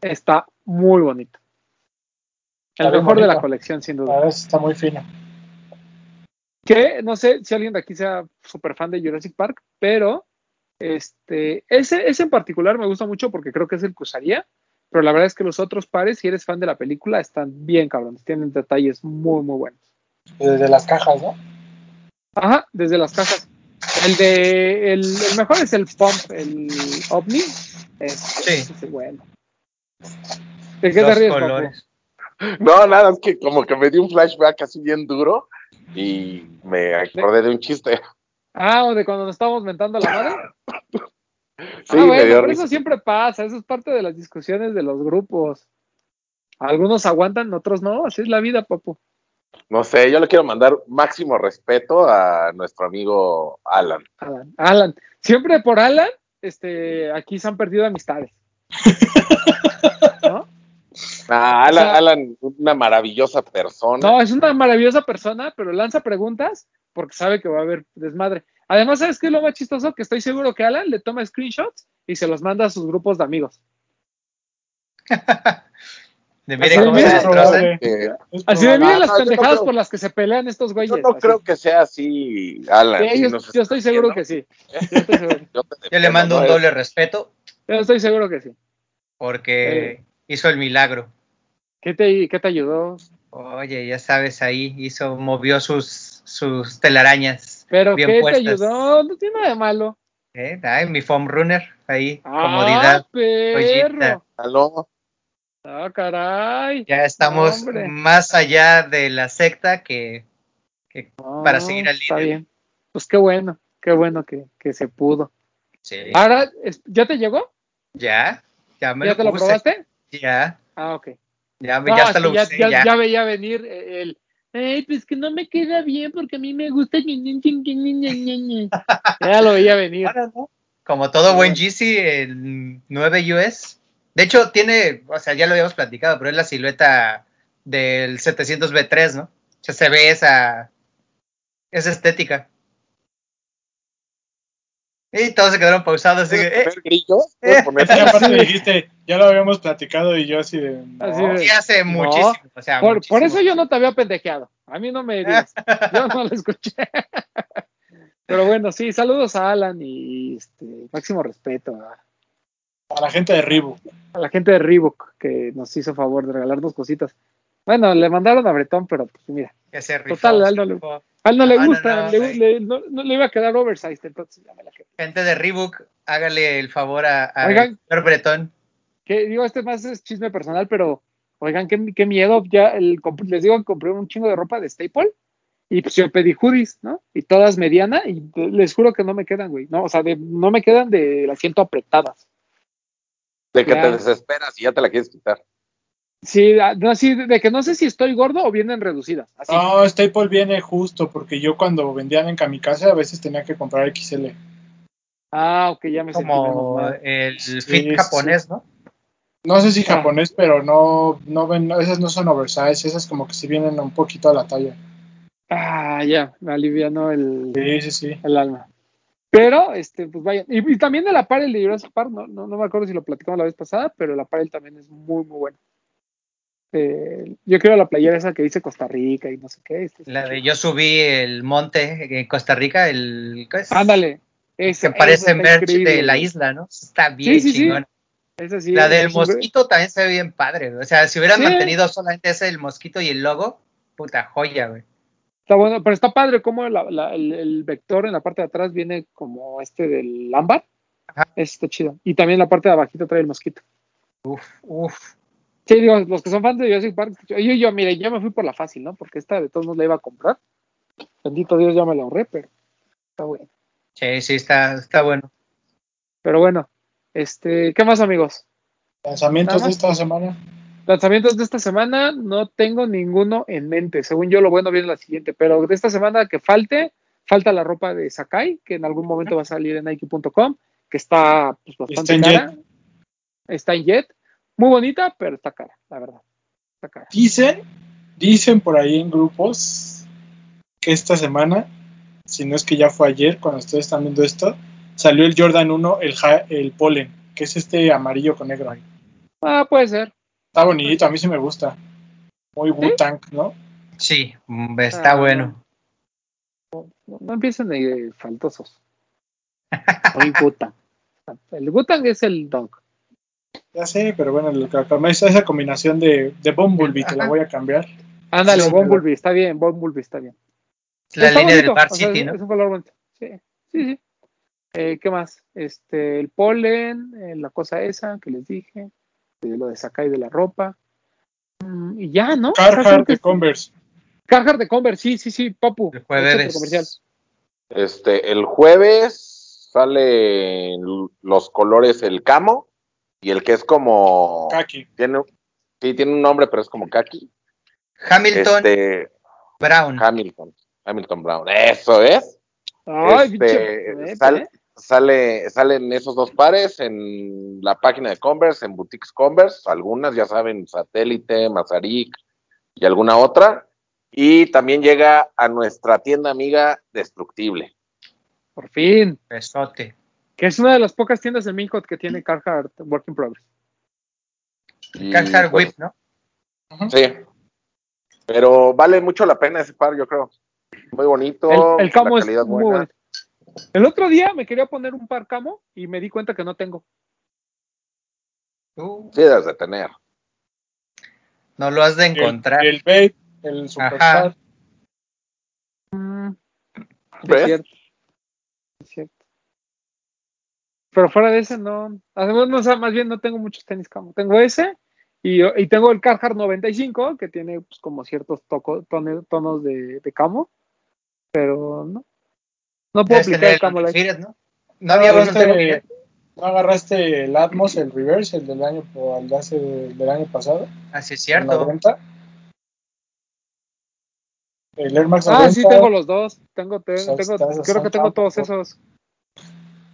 Está muy bonito. El mejor de la colección, sin duda. está muy fino. Que no sé si alguien de aquí sea súper fan de Jurassic Park, pero Este, ese, ese en particular me gusta mucho porque creo que es el que usaría, pero la verdad es que los otros pares, si eres fan de la película, están bien cabrones, tienen detalles muy, muy buenos. Desde las cajas, ¿no? Ajá, desde las cajas. El de, el, el mejor es el Pump, el OVNI. Es, Sí. ese es bueno. ¿De qué te Dos ríes, colores. No, nada, es que como que me dio un flashback así bien duro y me acordé de un chiste. Ah, o de cuando nos estábamos mentando la madre. <laughs> Sí, ah, me bueno, pero eso siempre pasa, eso es parte de las discusiones de los grupos. Algunos aguantan, otros no, así es la vida, papu. No sé, yo le quiero mandar máximo respeto a nuestro amigo Alan. Alan, Alan. Siempre por Alan, este, aquí se han perdido amistades. <laughs> ¿No? Ah, Alan, O sea- Alan, una maravillosa persona. No, es una maravillosa persona, pero lanza preguntas porque sabe que va a haber desmadre. Además, ¿sabes qué es lo más chistoso? Que estoy seguro que Alan le toma screenshots y se los manda a sus grupos de amigos. <laughs> De Así miren de cómo bien. se Es destrozan. Es Así de probable. miren Ah, las no, yo no pendejadas creo- por las que se pelean estos güeyes. yo no así. creo que sea así, Alan. Yo, estoy seguro que sí. Yo le mando un doble respeto yo estoy seguro que sí. porque hizo el milagro. ¿Qué te, qué te ayudó? Oye, ya sabes, ahí hizo, movió sus, sus telarañas. ¿Pero bien qué te puestas. ayudó? No tiene nada de malo. ¿eh? Ay, mi foam runner, ahí, Ah, comodidad. perro. Aló. Ah, caray. Ya estamos Hombre. más allá de la secta que, que para seguir al Está líder. bien. Pues qué bueno, qué bueno que, que se pudo. Sí. Ahora, ¿ya te llegó? Ya, ya me ¿Ya lo te lo puse. probaste? Ya, Ah, ok. ya, No, ya hasta lo ya, usé, ya- ya. ya veía venir el. Ay, pues que no me queda bien porque a mí me gusta. <laughs> Ya lo veía venir. Ahora, ¿no? Como todo buen. Yeezy, el 9 US. De hecho, tiene, o sea, ya lo habíamos platicado, pero es la silueta del 700 B3, ¿no? O sea, se ve esa, esa estética. Y todos se quedaron pausados, así que, ¿Puedes eh, grillo? ¿Puedes eh. Sí, aparte dijiste, ya lo habíamos platicado y yo así de. no. Así de- sí hace No. muchísimo, o sea, Por, por muchísimo. eso yo no te había pendejeado. A mí no me digas. Yo no lo escuché. <laughs> Pero bueno, sí, saludos a Alan y este, máximo respeto a, A la gente de Ribu. a la gente de Reebok que nos hizo favor de regalarnos cositas. Bueno, le mandaron a Bretón, pero pues mira, Que se rifó, Total, le- a él no le No, no, gusta, no, le, güey. le- no, no le iba a quedar oversized, entonces ya me la quedé. Gente de Reebok, hágale el favor a, a Oigan. señor Bretón. Que digo, este más es chisme personal, pero oigan, qué, qué miedo. Ya el, les digo que compré un chingo de ropa de Staple y pues yo pedí hoodies, ¿no? Y todas mediana y les juro que no me quedan, güey. No, o sea, de- no me quedan del asiento apretadas. De que Ya. te desesperas y ya te la quieres quitar. Sí, ah, no, sí, de que no sé si estoy gordo o vienen reducidas. Así. No, Staple viene justo porque yo cuando vendían en Kamikaze a veces tenía que comprar XL. Ah, ok, ya me Como el fit sí. japonés, ¿no? No sé si Ah. japonés, pero no, no ven, esas no son oversize, esas como que sí vienen un poquito a la talla. Ah, ya, me alivianó el, Sí, sí, sí. el alma. Pero, este, pues vaya. Y, y también el apparel de Jurassic Park, no, no, no me acuerdo si lo platicamos la vez pasada, pero el apparel también es muy, muy bueno. Eh, yo quiero la playera esa que dice Costa Rica y no sé qué. este, La de yo subí el monte en Costa Rica, el ¿qué es? Ándale. Esa, que parece merch increíble, de la isla, ¿no? Está bien Sí, sí, sí. chingón. Esa sí, la del mosquito también se ve bien padre, güey. O sea, si hubieran mantenido solamente ese el mosquito y el logo, puta joya, güey. Está bueno, pero está padre la- la- el, el vector en la parte de atrás viene como este del ámbar. Ajá. Está chido. Y también la parte de abajito trae el mosquito. Uf, uf. Sí, digo, los que son fans de Jurassic Park, yo, yo, yo, mire, ya me fui por la fácil, ¿no? Porque esta de todos modos la iba a comprar. Bendito Dios, ya me la ahorré, pero está bueno. Sí, sí, está, está bueno. Pero bueno, este, ¿qué más, amigos? Lanzamientos de esta semana. Lanzamientos de esta semana, no tengo ninguno en mente. Según yo, lo bueno viene la siguiente, pero de esta semana que falte, falta la ropa de Sakai, que en algún momento va a salir en Nike.com, que está pues, bastante Está en cara. Está en Jet. Muy bonita, pero está cara, la verdad. Está cara. Dicen, dicen por ahí en grupos que esta semana, si no es que ya fue ayer, cuando ustedes están viendo esto, salió el Jordan 1, el, ja- el Pollen, que es este amarillo con negro. Ah, puede ser. Está bonito, a mí sí me gusta. Muy Wu-Tang, ¿no? Sí, mm, está Ah, bueno. No, no empiecen de faltosos. Soy Gutang. El Gutang es el dog. Ya sé, pero bueno, el Kakamega, esa combinación de, de Bumblebee, te la voy a cambiar. Ándale, Sí, Bumblebee, está bien, Bumblebee está bien. La Está línea del bonito, Bar o sea, City, es- ¿no? Es un color bonito. Sí, sí, sí. Eh, ¿Qué más? Este, el polen, eh, la cosa esa que les dije, de lo de Sakai de la ropa. Mm, y ya, ¿no? Carhartt de sí. Converse. Carhartt de Converse, sí, sí, sí, Papu. El jueves. el comercial. Este, el jueves salen los colores el camo y el que es como Kaki. tiene sí tiene un nombre pero es como kaki. Hamilton Este Brown. Hamilton, Hamilton Brown. Eso es. Ay, Este, sal- ¿eh? sale, salen esos dos pares en la página de Converse, en boutiques Converse, algunas ya saben, Satélite, Mazarik y alguna otra. Y también llega a nuestra tienda amiga Destructible. Por fin. Besote. Que es una de las pocas tiendas en México que tiene Carhartt Work in Progress. Y, Carhartt pues, Whip, ¿no? Sí. Pero vale mucho la pena ese par, yo creo. Muy bonito. El, el camo la es calidad muy buena. bonito. El otro día me quería poner un par camo y me di cuenta que no tengo. Tú Sí, debes de tener. no lo has de El, encontrar. el Babe, el Superstar. Mm, Es cierto. Pero fuera de ese, no. Además, no, o sea, más bien no tengo muchos tenis camo. Tengo ese y, y tengo el Carhartt 95, que tiene pues, como ciertos toco- tone- tonos de, de camo. Pero no. No puedo aplicar el el camo like. ¿no? No había uno ¿Agarraste- también. ¿No agarraste el Atmos, el Reverse, el del año, el de hace- del año pasado? Así es El cierto. 90. El Air Max Ah, 90. sí, tengo los dos. Tengo, te- Pues tengo, creo que tengo todos ¿no? esos.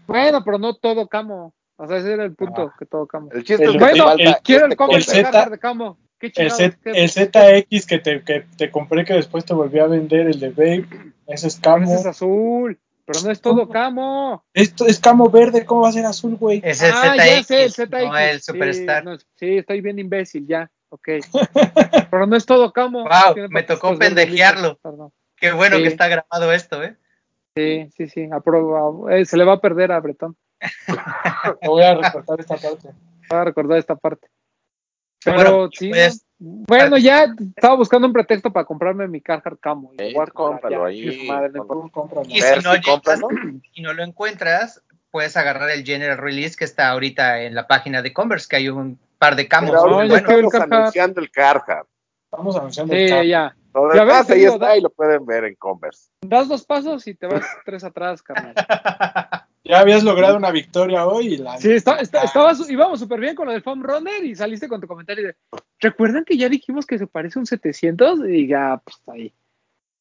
Bueno, pero no todo camo. O sea, ese era el punto, Ah. que todo camo. El chiste El- es que bueno, el- Quiero el Z- de camo. Qué El, chingados. Z, ¿qué? el ZX que te, que te compré que después te volví a vender, el de Babe, ese es camo. ese es azul. Pero no es todo camo. Esto es camo verde, ¿cómo va a ser azul, güey? Es el ah, ya sé, el ZX, ZX. no el Sí, Superstar. no, sí, estoy bien imbécil, ya. Ok. <laughs> Pero no es todo camo. Wow, me tocó pendejearlo. Qué bueno Sí. que está grabado esto, ¿eh? Sí, sí, sí. apruebo. Eh, se le va a perder a Bretón. <laughs> Te voy a recortar esta parte. Va a recordar esta parte. Pero Bueno, sí. pues, ¿no? Bueno, ya estaba buscando un pretexto para comprarme mi Carhartt Camo. y voy comprar, cómpralo ya, ahí. madre, cómpralo. Y si no si compras, llegas y no lo encuentras, puedes agarrar el General Release que está ahorita en la página de Converse, que hay un par de camos. Pero No, el estamos Carhartt. anunciando el Carhartt. Estamos anunciando el Sí, ya. Lo Ya ves, demás te ahí digo, está da- y lo pueden ver en Converse. Das dos pasos y te vas tres atrás, carnal. <laughs> Ya habías logrado una victoria hoy y la. Sí, está, está- estabas, íbamos súper bien con lo del foam runner y saliste con tu comentario de, ¿recuerdan que ya dijimos que se parece un 700? Y ya, pues ahí.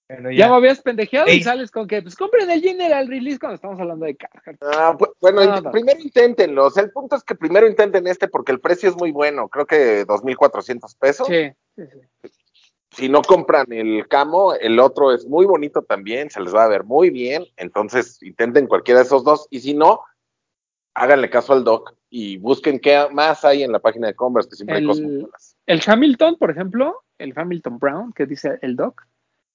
Pero Ya, ya. me habías pendejeado y sales con que, pues compren el General Release cuando estamos hablando de Carhartt. Ah, bu- bueno, primero inténtenlo. O sea, el punto es que primero intenten este porque el precio es muy bueno. Creo que 2.400 pesos. Sí, sí, sí. Si no compran el camo, el otro es muy bonito también. Se les va a ver muy bien. Entonces, intenten cualquiera de esos dos. Y si no, háganle caso al doc y busquen qué más hay en la página de Converse, que siempre El- hay cosas muy buenas. El Hamilton, por ejemplo, el Hamilton Brown, que dice el Doc,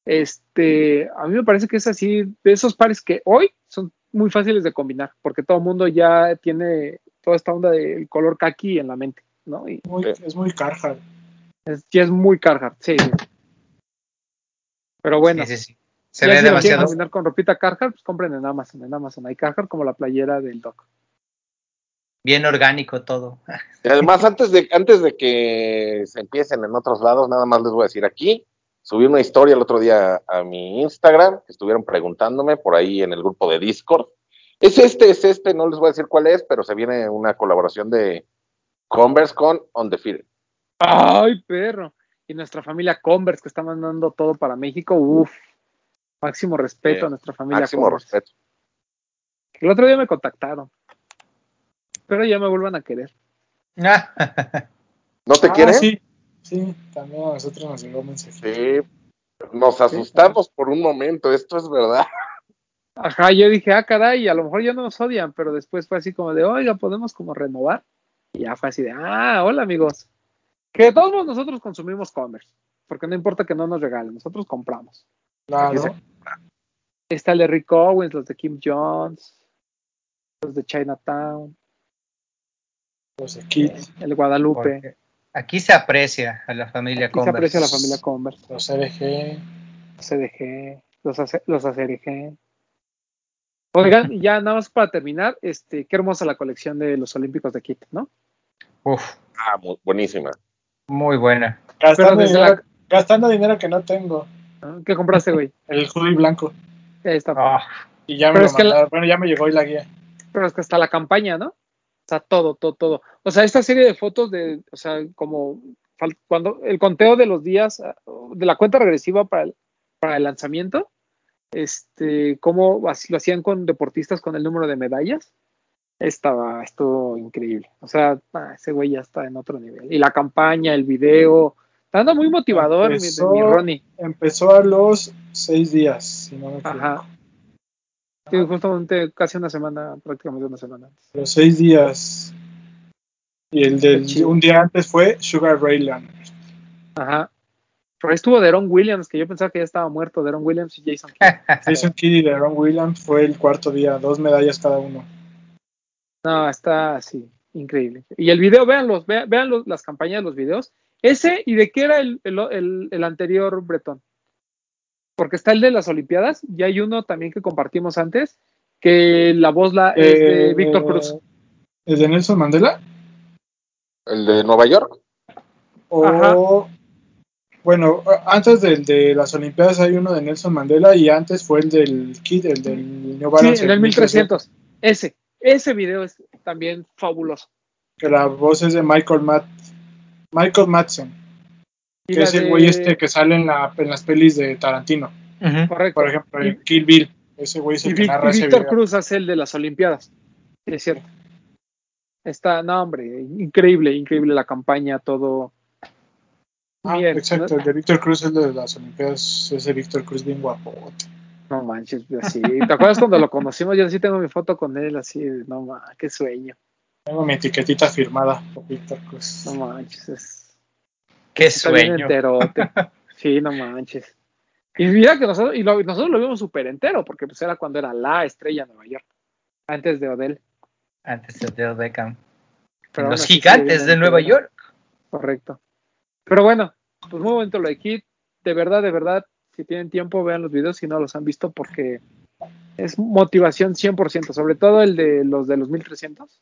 este, a mí me parece que es así, de esos pares que hoy son muy fáciles de combinar, porque todo el mundo ya tiene toda esta onda del color kaki en la mente, ¿no? Y Muy- es muy Carhartt. es, ya es muy Carhartt, sí. sí. Pero bueno, Sí, sí, sí. Se ya ve si demasiado. combinar con ropita Carhartt, pues compren en Amazon, en Amazon hay Carhartt como la playera del Doc. Bien orgánico todo. Y además, antes de, antes de que se empiecen en otros lados, nada más les voy a decir aquí. Subí una historia el otro día a mi Instagram, que estuvieron preguntándome por ahí en el grupo de Discord. Es este, es este, no les voy a decir cuál es, pero se viene una colaboración de Converse con On the Field. ¡Ay, perro! Y nuestra familia Converse, que está mandando todo para México, uff, máximo respeto a nuestra familia Máximo Converse. respeto. El otro día me contactaron. Espero ya me vuelvan a querer. <laughs> ¿No te Ah, quieren? Sí, sí, también a nosotros nos llegó un mensaje. Sí. Nos asustamos por un momento, esto es verdad. <laughs> Ajá, yo dije, ah, caray, a lo mejor ya no nos odian, pero después fue así como de, oiga, podemos como renovar. Y ya fue así de, ah, hola amigos. Que de todos modos nosotros consumimos Converse, porque no importa que no nos regalen, nosotros compramos. Claro. Está el de Rick Owens, los de Kim Jones. los de Chinatown, Los de Kid, el Guadalupe. Porque aquí se aprecia a la familia Aquí se Converse. aprecia la familia Converse, los RG. los CDG, los, AC los ACRG. Oigan, y ya nada más para terminar, este, qué hermosa la colección de los Olímpicos de Kit, ¿no? Uf, Ah, buenísima. Muy buena. Gastando, dinero, la- gastando dinero que no tengo. ¿no? ¿Qué compraste, güey? <laughs> El hoodie blanco. Ahí está. Ah, Y ya me Pero lo es que la- mandaron. Bueno, ya me llegó hoy la guía. Pero es que hasta la campaña, ¿no? O sea, todo, todo, todo. O sea, esta serie de fotos de, o sea, como cuando el conteo de los días, ah, de la cuenta regresiva para el, para el lanzamiento, este, cómo lo hacían con deportistas con el número de medallas, estaba, estuvo increíble. O sea, ah, ese güey ya está en otro nivel. Y la campaña, el video, está dando muy motivador, Empezó- mi Ronnie. Empezó a los seis días, si no me equivoco. Ajá. Sí, justamente casi una semana, prácticamente una semana antes. Los seis días. Y el del un día antes fue Sugar Ray Leonard. Ajá. Por ahí estuvo Deron Williams, que yo pensaba que ya estaba muerto, Deron Williams y Jason Kidd. <laughs> Jason Kidd y Deron Williams fue el cuarto día, dos medallas cada uno. No, está así, increíble. Y el video, véanlos, vean, vean los- las campañas de los videos. Ese, ¿y de qué era el, el, el- el anterior Bretón? Porque está el de las Olimpiadas, y hay uno también que compartimos antes, que la voz la, es de Eh, Víctor Cruz. ¿El de Nelson Mandela? El de Nueva York. O, bueno, antes del de las Olimpiadas hay uno de Nelson Mandela y antes fue el del Kid, el del New Sí, Balance. en el 1300. Ese, ese video es también fabuloso. Que la voz es de Michael Matt, Michael Madsen, Y que es el de- güey este que sale en, la, en las pelis de Tarantino. Correcto. Por ejemplo, Y- en Kill Bill. Ese güey es Y, el que narra y ese Víctor video. Cruz hace el de las Olimpiadas. Es cierto. Está, no, hombre, increíble, increíble la campaña, todo. Ah, Bien, exacto, ¿no? el de Víctor Cruz, el de las Olimpiadas, ese Víctor Cruz bien guapo. No manches, así. ¿Te acuerdas cuando lo conocimos? Yo sí tengo mi foto con él, así, no manches, qué sueño. Tengo mi etiquetita firmada por Víctor Cruz. No manches, es. Qué Está bien sueño. enterote. <laughs> Sí, no manches. Y mira que nosotros, y lo- nosotros lo vimos súper entero, porque pues era cuando era la estrella de Nueva York, antes de Odell. Antes de Odell Beckham. Pero Los gigantes de Nueva. York. Correcto. Pero bueno, pues muy bonito lo de Kid. De verdad, de verdad, si tienen tiempo, vean los videos si no los han visto porque es motivación 100%, sobre todo el de los de los 1300.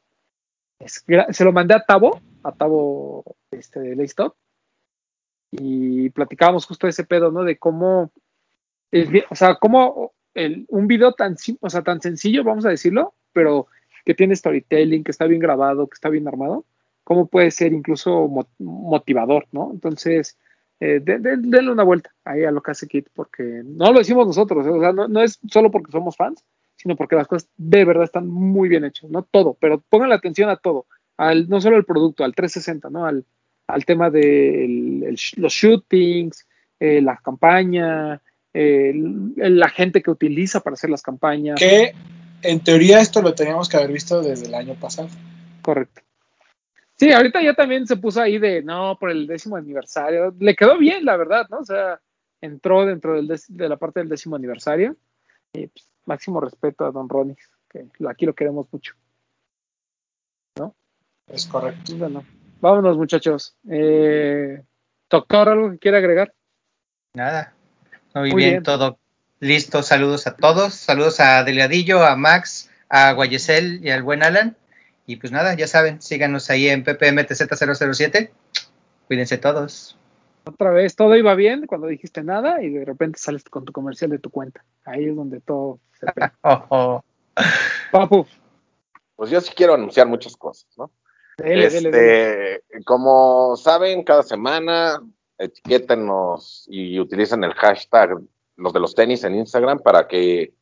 Es se lo mandé a Tavo, a Tavo este, de Laystop, y platicábamos justo de ese pedo, ¿no? De cómo, el o sea, cómo un video tan, o sea, tan sencillo, vamos a decirlo, pero que tiene storytelling, que está bien grabado, que está bien armado, cómo puede ser incluso mo- motivador, ¿no? Entonces, eh, de- de- denle una vuelta ahí a lo que hace Kit, porque no lo decimos nosotros, ¿eh? o sea, no, no es solo porque somos fans, sino porque las cosas de verdad están muy bien hechas, no todo, pero pongan la atención a todo, al, no solo al producto, al 360, ¿no? Al, al tema de el- el sh- los shootings, eh, la campaña, la gente que utiliza para hacer las campañas. Que en teoría esto lo teníamos que haber visto desde el año pasado. Correcto. Sí, ahorita ya también se puso ahí de, no, por el décimo aniversario. Le quedó bien, la verdad, ¿no? O sea, entró dentro del de la parte del décimo aniversario. Y pues, máximo respeto a Don Ronnie, que aquí lo queremos mucho. Es correcto. Pues, Bueno, vámonos, muchachos. Eh, Doctor, ¿algo que quiera agregar? Nada. Muy, Muy bien, bien. todo listo. Saludos a todos. Saludos a Delgadillo, a Max, a Guayesel y al buen Alan. Y pues nada, ya saben, síganos ahí en PPMTZ007. Cuídense todos. Otra vez, todo iba bien cuando dijiste nada y de repente sales con tu comercial de tu cuenta. Ahí es donde todo se pega. <laughs> Oh, oh. Papu, Pues yo sí quiero anunciar muchas cosas, ¿no? dele, dele, dele. Este, como saben, cada semana etiquétenos y utilicen el hashtag los de los tenis en Instagram para que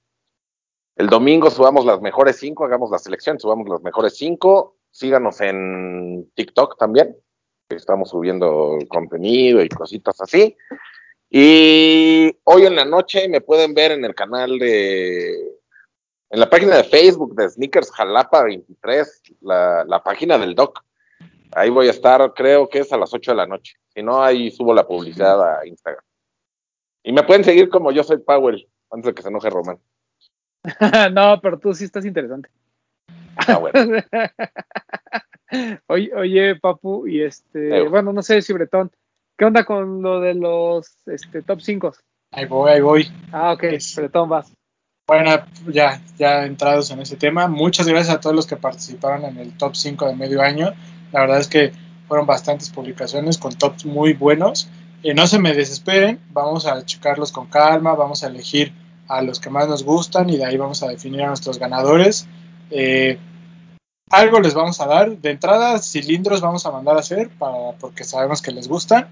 el domingo subamos las mejores cinco, hagamos la selección, subamos las mejores cinco. Síganos en TikTok también, estamos subiendo contenido y cositas así. Y hoy en la noche me pueden ver en el canal de en la página de Facebook de Sneakers Jalapa 23, la, la página del Doc. Ahí voy a estar, creo que es a las 8 de la noche. Si no, ahí subo la publicidad a Instagram. Y me pueden seguir como yo soy Powell, antes de que se enoje Román. <laughs> no, pero tú sí estás interesante. Ah, bueno. <laughs> oye, oye, Papu, y este, bueno, no sé si Bretón, ¿qué onda con lo de los este, top 5? Ahí voy, ahí voy. Ah, ok, Bretón, vas. Bueno, ya, ya entrados en ese tema, muchas gracias a todos los que participaron en el top 5 de medio año. La verdad es que fueron bastantes publicaciones con tops muy buenos. Eh, no se me desesperen, vamos a checarlos con calma, vamos a elegir a los que más nos gustan y de ahí vamos a definir a nuestros ganadores. Eh, algo les vamos a dar. De entrada, cilindros vamos a mandar a hacer para, porque sabemos que les gustan.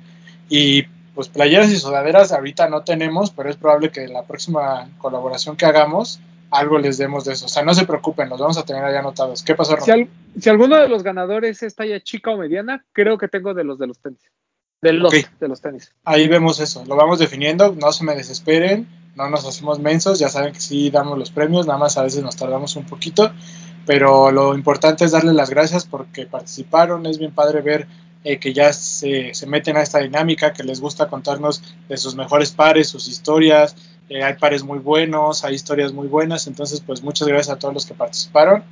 Y pues playeras y sudaderas ahorita no tenemos, pero es probable que la próxima colaboración que hagamos algo les demos de eso. O sea, no se preocupen, los vamos a tener ahí anotados. ¿Qué pasó, Si, Ron? al- si alguno de los ganadores es talla chica o mediana, creo que tengo de los de los tenis. De los de los tenis. Ahí vemos eso, lo vamos definiendo, no se me desesperen, no nos hacemos mensos, ya saben que sí damos los premios, nada más a veces nos tardamos un poquito, pero lo importante es darle las gracias porque participaron, es bien padre ver eh, que ya se, se meten a esta dinámica, que les gusta contarnos de sus mejores pares, sus historias, eh, hay pares muy buenos, hay historias muy buenas, entonces pues muchas gracias a todos los que participaron.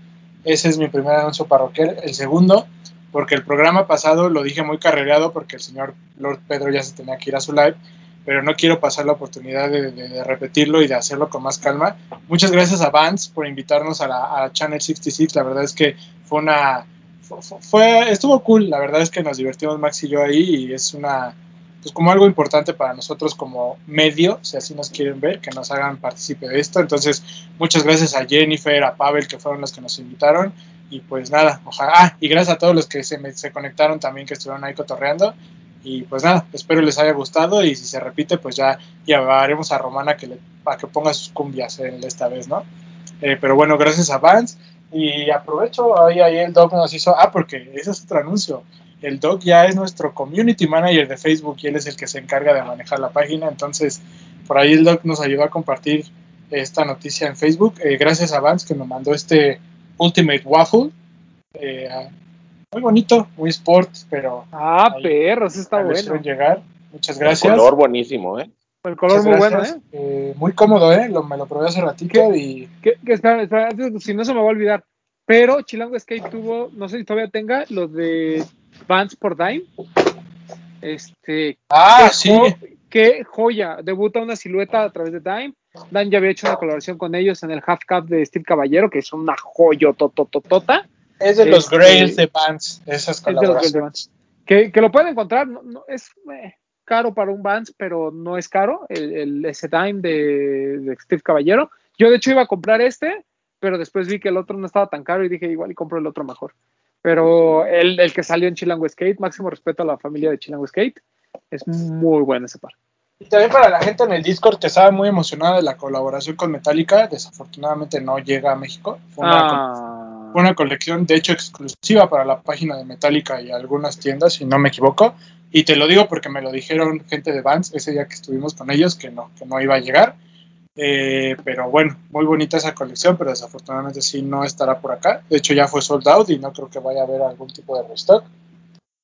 Ese es mi primer anuncio parroquial. El segundo, porque el programa pasado lo dije muy carrereado porque el señor Lord Pedro ya se tenía que ir a su live, pero no quiero pasar la oportunidad de, de- repetirlo y de hacerlo con más calma. Muchas gracias a Vance por invitarnos a Channel 66. La verdad es que fue una fue, estuvo cool. La verdad es que nos divertimos Max y yo ahí y es una pues como algo importante para nosotros como medio, si así nos quieren ver, que nos hagan partícipe de esto. Entonces, muchas gracias a Jennifer, a Pavel, que fueron los que nos invitaron. Y pues nada, ojalá. Ah, y gracias a todos los que se, se conectaron también, que estuvieron ahí cotorreando. Y pues nada, espero les haya gustado. Y si se repite, pues ya llevaremos a Romana que le, para que ponga sus cumbias eh, esta vez, ¿no? Eh, pero bueno, gracias a Vance. Y aprovecho, ahí, ahí el Doc nos hizo. Ah, porque ese es otro anuncio. El Doc ya es nuestro community manager de Facebook y él es el que se encarga de manejar la página. Entonces, por ahí el Doc nos ayudó a compartir esta noticia en Facebook. Eh, gracias a Vance que me mandó este Ultimate Waffle. Eh, muy bonito, muy sport, pero Ah, Ahí. perros, está bueno. llegar. Muchas El gracias. color buenísimo, ¿eh? El color Muchas muy bueno. ¿eh? Eh, muy cómodo, ¿eh? Lo- me lo probé hace ratito y Que, que espera, si no se me va a olvidar. Pero Chilango Skate tuvo, no sé si todavía tenga, los de Vans por Dime. Este, Ah, qué sí. jo- qué joya. Debuta una silueta a través de Dime. Dan ya había hecho una colaboración con ellos en el Half Cup de Steve Caballero, que es una joya totototota. Es de los Este- Grails de Vans, esas Es de los Grails de colaboraciones. Vans. Que, que lo pueden encontrar, no, no, es eh, caro para un Vans, pero no es caro, el, el- ese Dime de, de Steve Caballero. Yo de hecho iba a comprar este, pero después vi que el otro no estaba tan caro y dije igual y compro el otro mejor. Pero el, el que salió en Chilango Skate, máximo respeto a la familia de Chilango Skate, es muy bueno ese par. Y también para la gente en el Discord que estaba muy emocionada de la colaboración con Metallica, desafortunadamente no llega a México. Fue una, Ah, una colección, de hecho, exclusiva para la página de Metallica y algunas tiendas, si no me equivoco. Y te lo digo porque me lo dijeron gente de Vans ese día que estuvimos con ellos, que no, que no iba a llegar. Eh, pero bueno, muy bonita esa colección, pero desafortunadamente sí no estará por acá. De hecho, ya fue sold out y no creo que vaya a haber algún tipo de restock.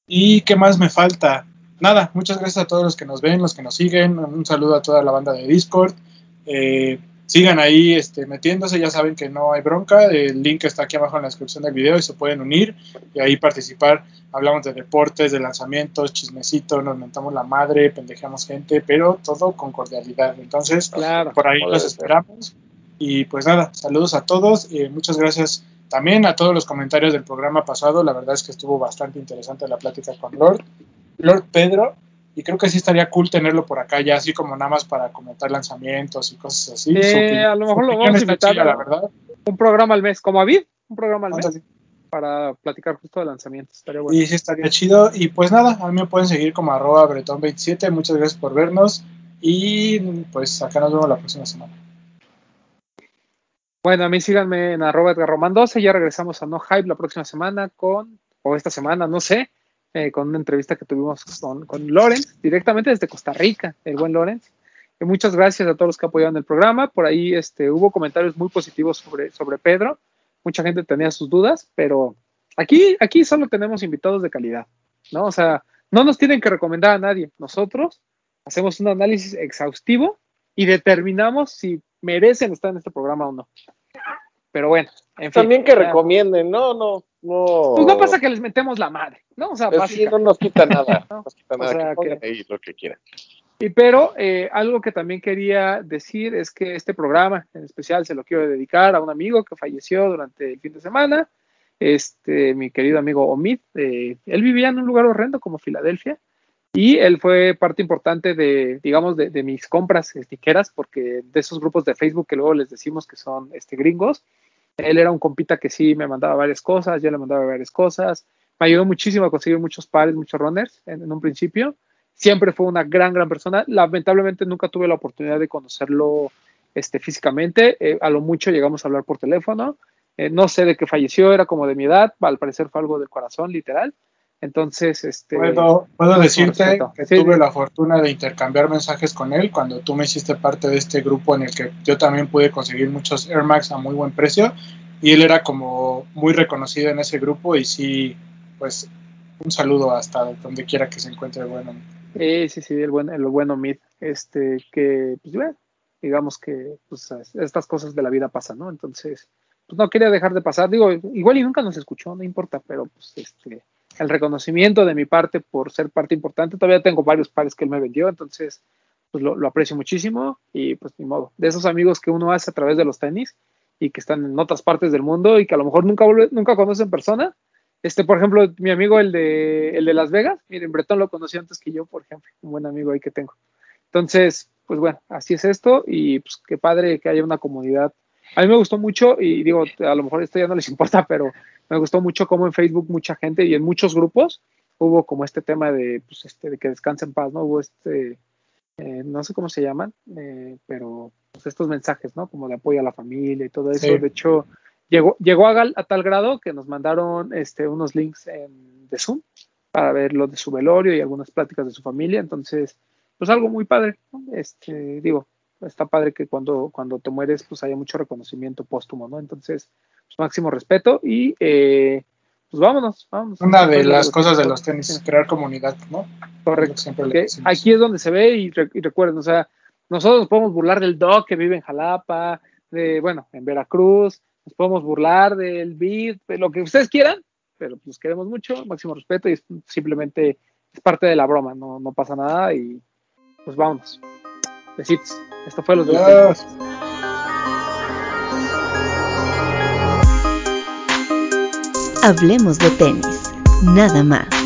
¿Y qué más me falta? Nada, muchas gracias a todos los que nos ven, los que nos siguen. Un saludo a toda la banda de Discord. Eh, sigan ahí este, metiéndose, ya saben que no hay bronca. El link está aquí abajo en la descripción del video y se pueden unir y ahí participar. Hablamos de deportes, de lanzamientos, chismecito, nos mentamos la madre, pendejeamos gente, pero todo con cordialidad. Entonces, claro. por ahí los esperamos. Y pues nada, saludos a todos. y muchas gracias también a todos los comentarios del programa pasado. La verdad es que estuvo bastante interesante la plática con Lord, Lord Pedro. Y creo que sí estaría cool tenerlo por acá ya, así como nada más para comentar lanzamientos y cosas así. Eh, a lo mejor lo vamos a invitar, la verdad. Un programa al mes, como a Vid, un programa al mes para platicar justo de lanzamientos. Estaría bueno. Y sí estaría chido. Y pues nada, a mí me pueden seguir como arroba bretón27. Muchas gracias por vernos. Y pues acá nos vemos la próxima semana. Bueno, a mí síganme en arroba Edgar Román 12. Ya regresamos a No Hype la próxima semana con, o esta semana, no sé, eh, con una entrevista que tuvimos con, con Lorenz, directamente desde Costa Rica, el buen Lorenz. Y muchas gracias a todos los que apoyaron el programa. Por ahí este, hubo comentarios muy positivos sobre, sobre Pedro. Mucha gente tenía sus dudas, pero aquí, aquí solo tenemos invitados de calidad, ¿no? O sea, no nos tienen que recomendar a nadie. Nosotros hacemos un análisis exhaustivo y determinamos si merecen estar en este programa o no. Pero bueno, en fin. También que recomienden, no, no, no. Pues no pasa que les metemos la madre, ¿no? O sea, pues sí, no nos quita nada, <laughs> no nos quita nada, o sea, que, ahí lo que quieran. Y pero eh, algo que también quería decir es que este programa en especial se lo quiero dedicar a un amigo que falleció durante el fin de semana, este, mi querido amigo Omid. Eh, él vivía en un lugar horrendo como Filadelfia y él fue parte importante de, digamos, de, mis compras estiqueras, porque de esos grupos de Facebook que luego les decimos que son este, gringos, él era un compita que sí me mandaba varias cosas, yo le mandaba varias cosas, me ayudó muchísimo a conseguir muchos pares, muchos runners en un principio siempre fue una gran, gran persona. Lamentablemente nunca tuve la oportunidad de conocerlo este, físicamente. Eh, a lo mucho llegamos a hablar por teléfono. Eh, no sé de qué falleció, era como de mi edad, al parecer fue algo del corazón, literal. Entonces, este. Puedo, puedo decirte que tuve la fortuna de intercambiar mensajes con él cuando tú me hiciste parte de este grupo en el que yo también pude conseguir muchos Air Max a muy buen precio. Y él era como muy reconocido en ese grupo y sí, pues un saludo hasta donde quiera que se encuentre bueno. Sí, sí, sí, el buen, el bueno Mid, este, que, pues, bueno, digamos que, pues, estas cosas de la vida pasan, ¿no? Entonces, pues, no quería dejar de pasar, digo, igual y nunca nos escuchó, no importa, pero, pues, este, el reconocimiento de mi parte por ser parte importante, todavía tengo varios pares que él me vendió, entonces, pues, lo, aprecio muchísimo y, pues, ni modo, de esos amigos que uno hace a través de los tenis y que están en otras partes del mundo y que a lo mejor nunca, nunca conocen en persona, este, por ejemplo, mi amigo, el de, el de Las Vegas, miren, Bretón lo conoció antes que yo, por ejemplo, un buen amigo ahí que tengo. Entonces, pues bueno, así es esto y pues qué padre que haya una comunidad. A mí me gustó mucho y digo, a lo mejor esto ya no les <laughs> importa, pero me gustó mucho como en Facebook mucha gente y en muchos grupos hubo como este tema de, pues este, de que descansen en paz, ¿no? Hubo este, eh, no sé cómo se llaman, eh, pero pues, estos mensajes, ¿no? Como de apoyo a la familia y todo eso. De hecho, Llegó, llegó a, a, tal grado que nos mandaron este, unos links en, de Zoom para ver lo de su velorio y algunas pláticas de su familia. Entonces, pues algo muy padre. Este, digo, está padre que cuando, cuando te mueres, pues haya mucho reconocimiento póstumo, ¿no? Entonces, pues, máximo respeto y eh, pues vámonos, vámonos. Una de las cosas de los tenis, crear comunidad, ¿no? Correcto. aquí es donde se ve y, y, recuerden, o sea, nosotros nos podemos burlar del Doc que vive en Jalapa, de, bueno, en Veracruz, nos podemos burlar del beat, de lo que ustedes quieran, pero pues queremos mucho, máximo respeto y simplemente es parte de la broma, no, no pasa nada y pues vámonos. Besitos. Esto fue los de Hablemos de tenis, nada más.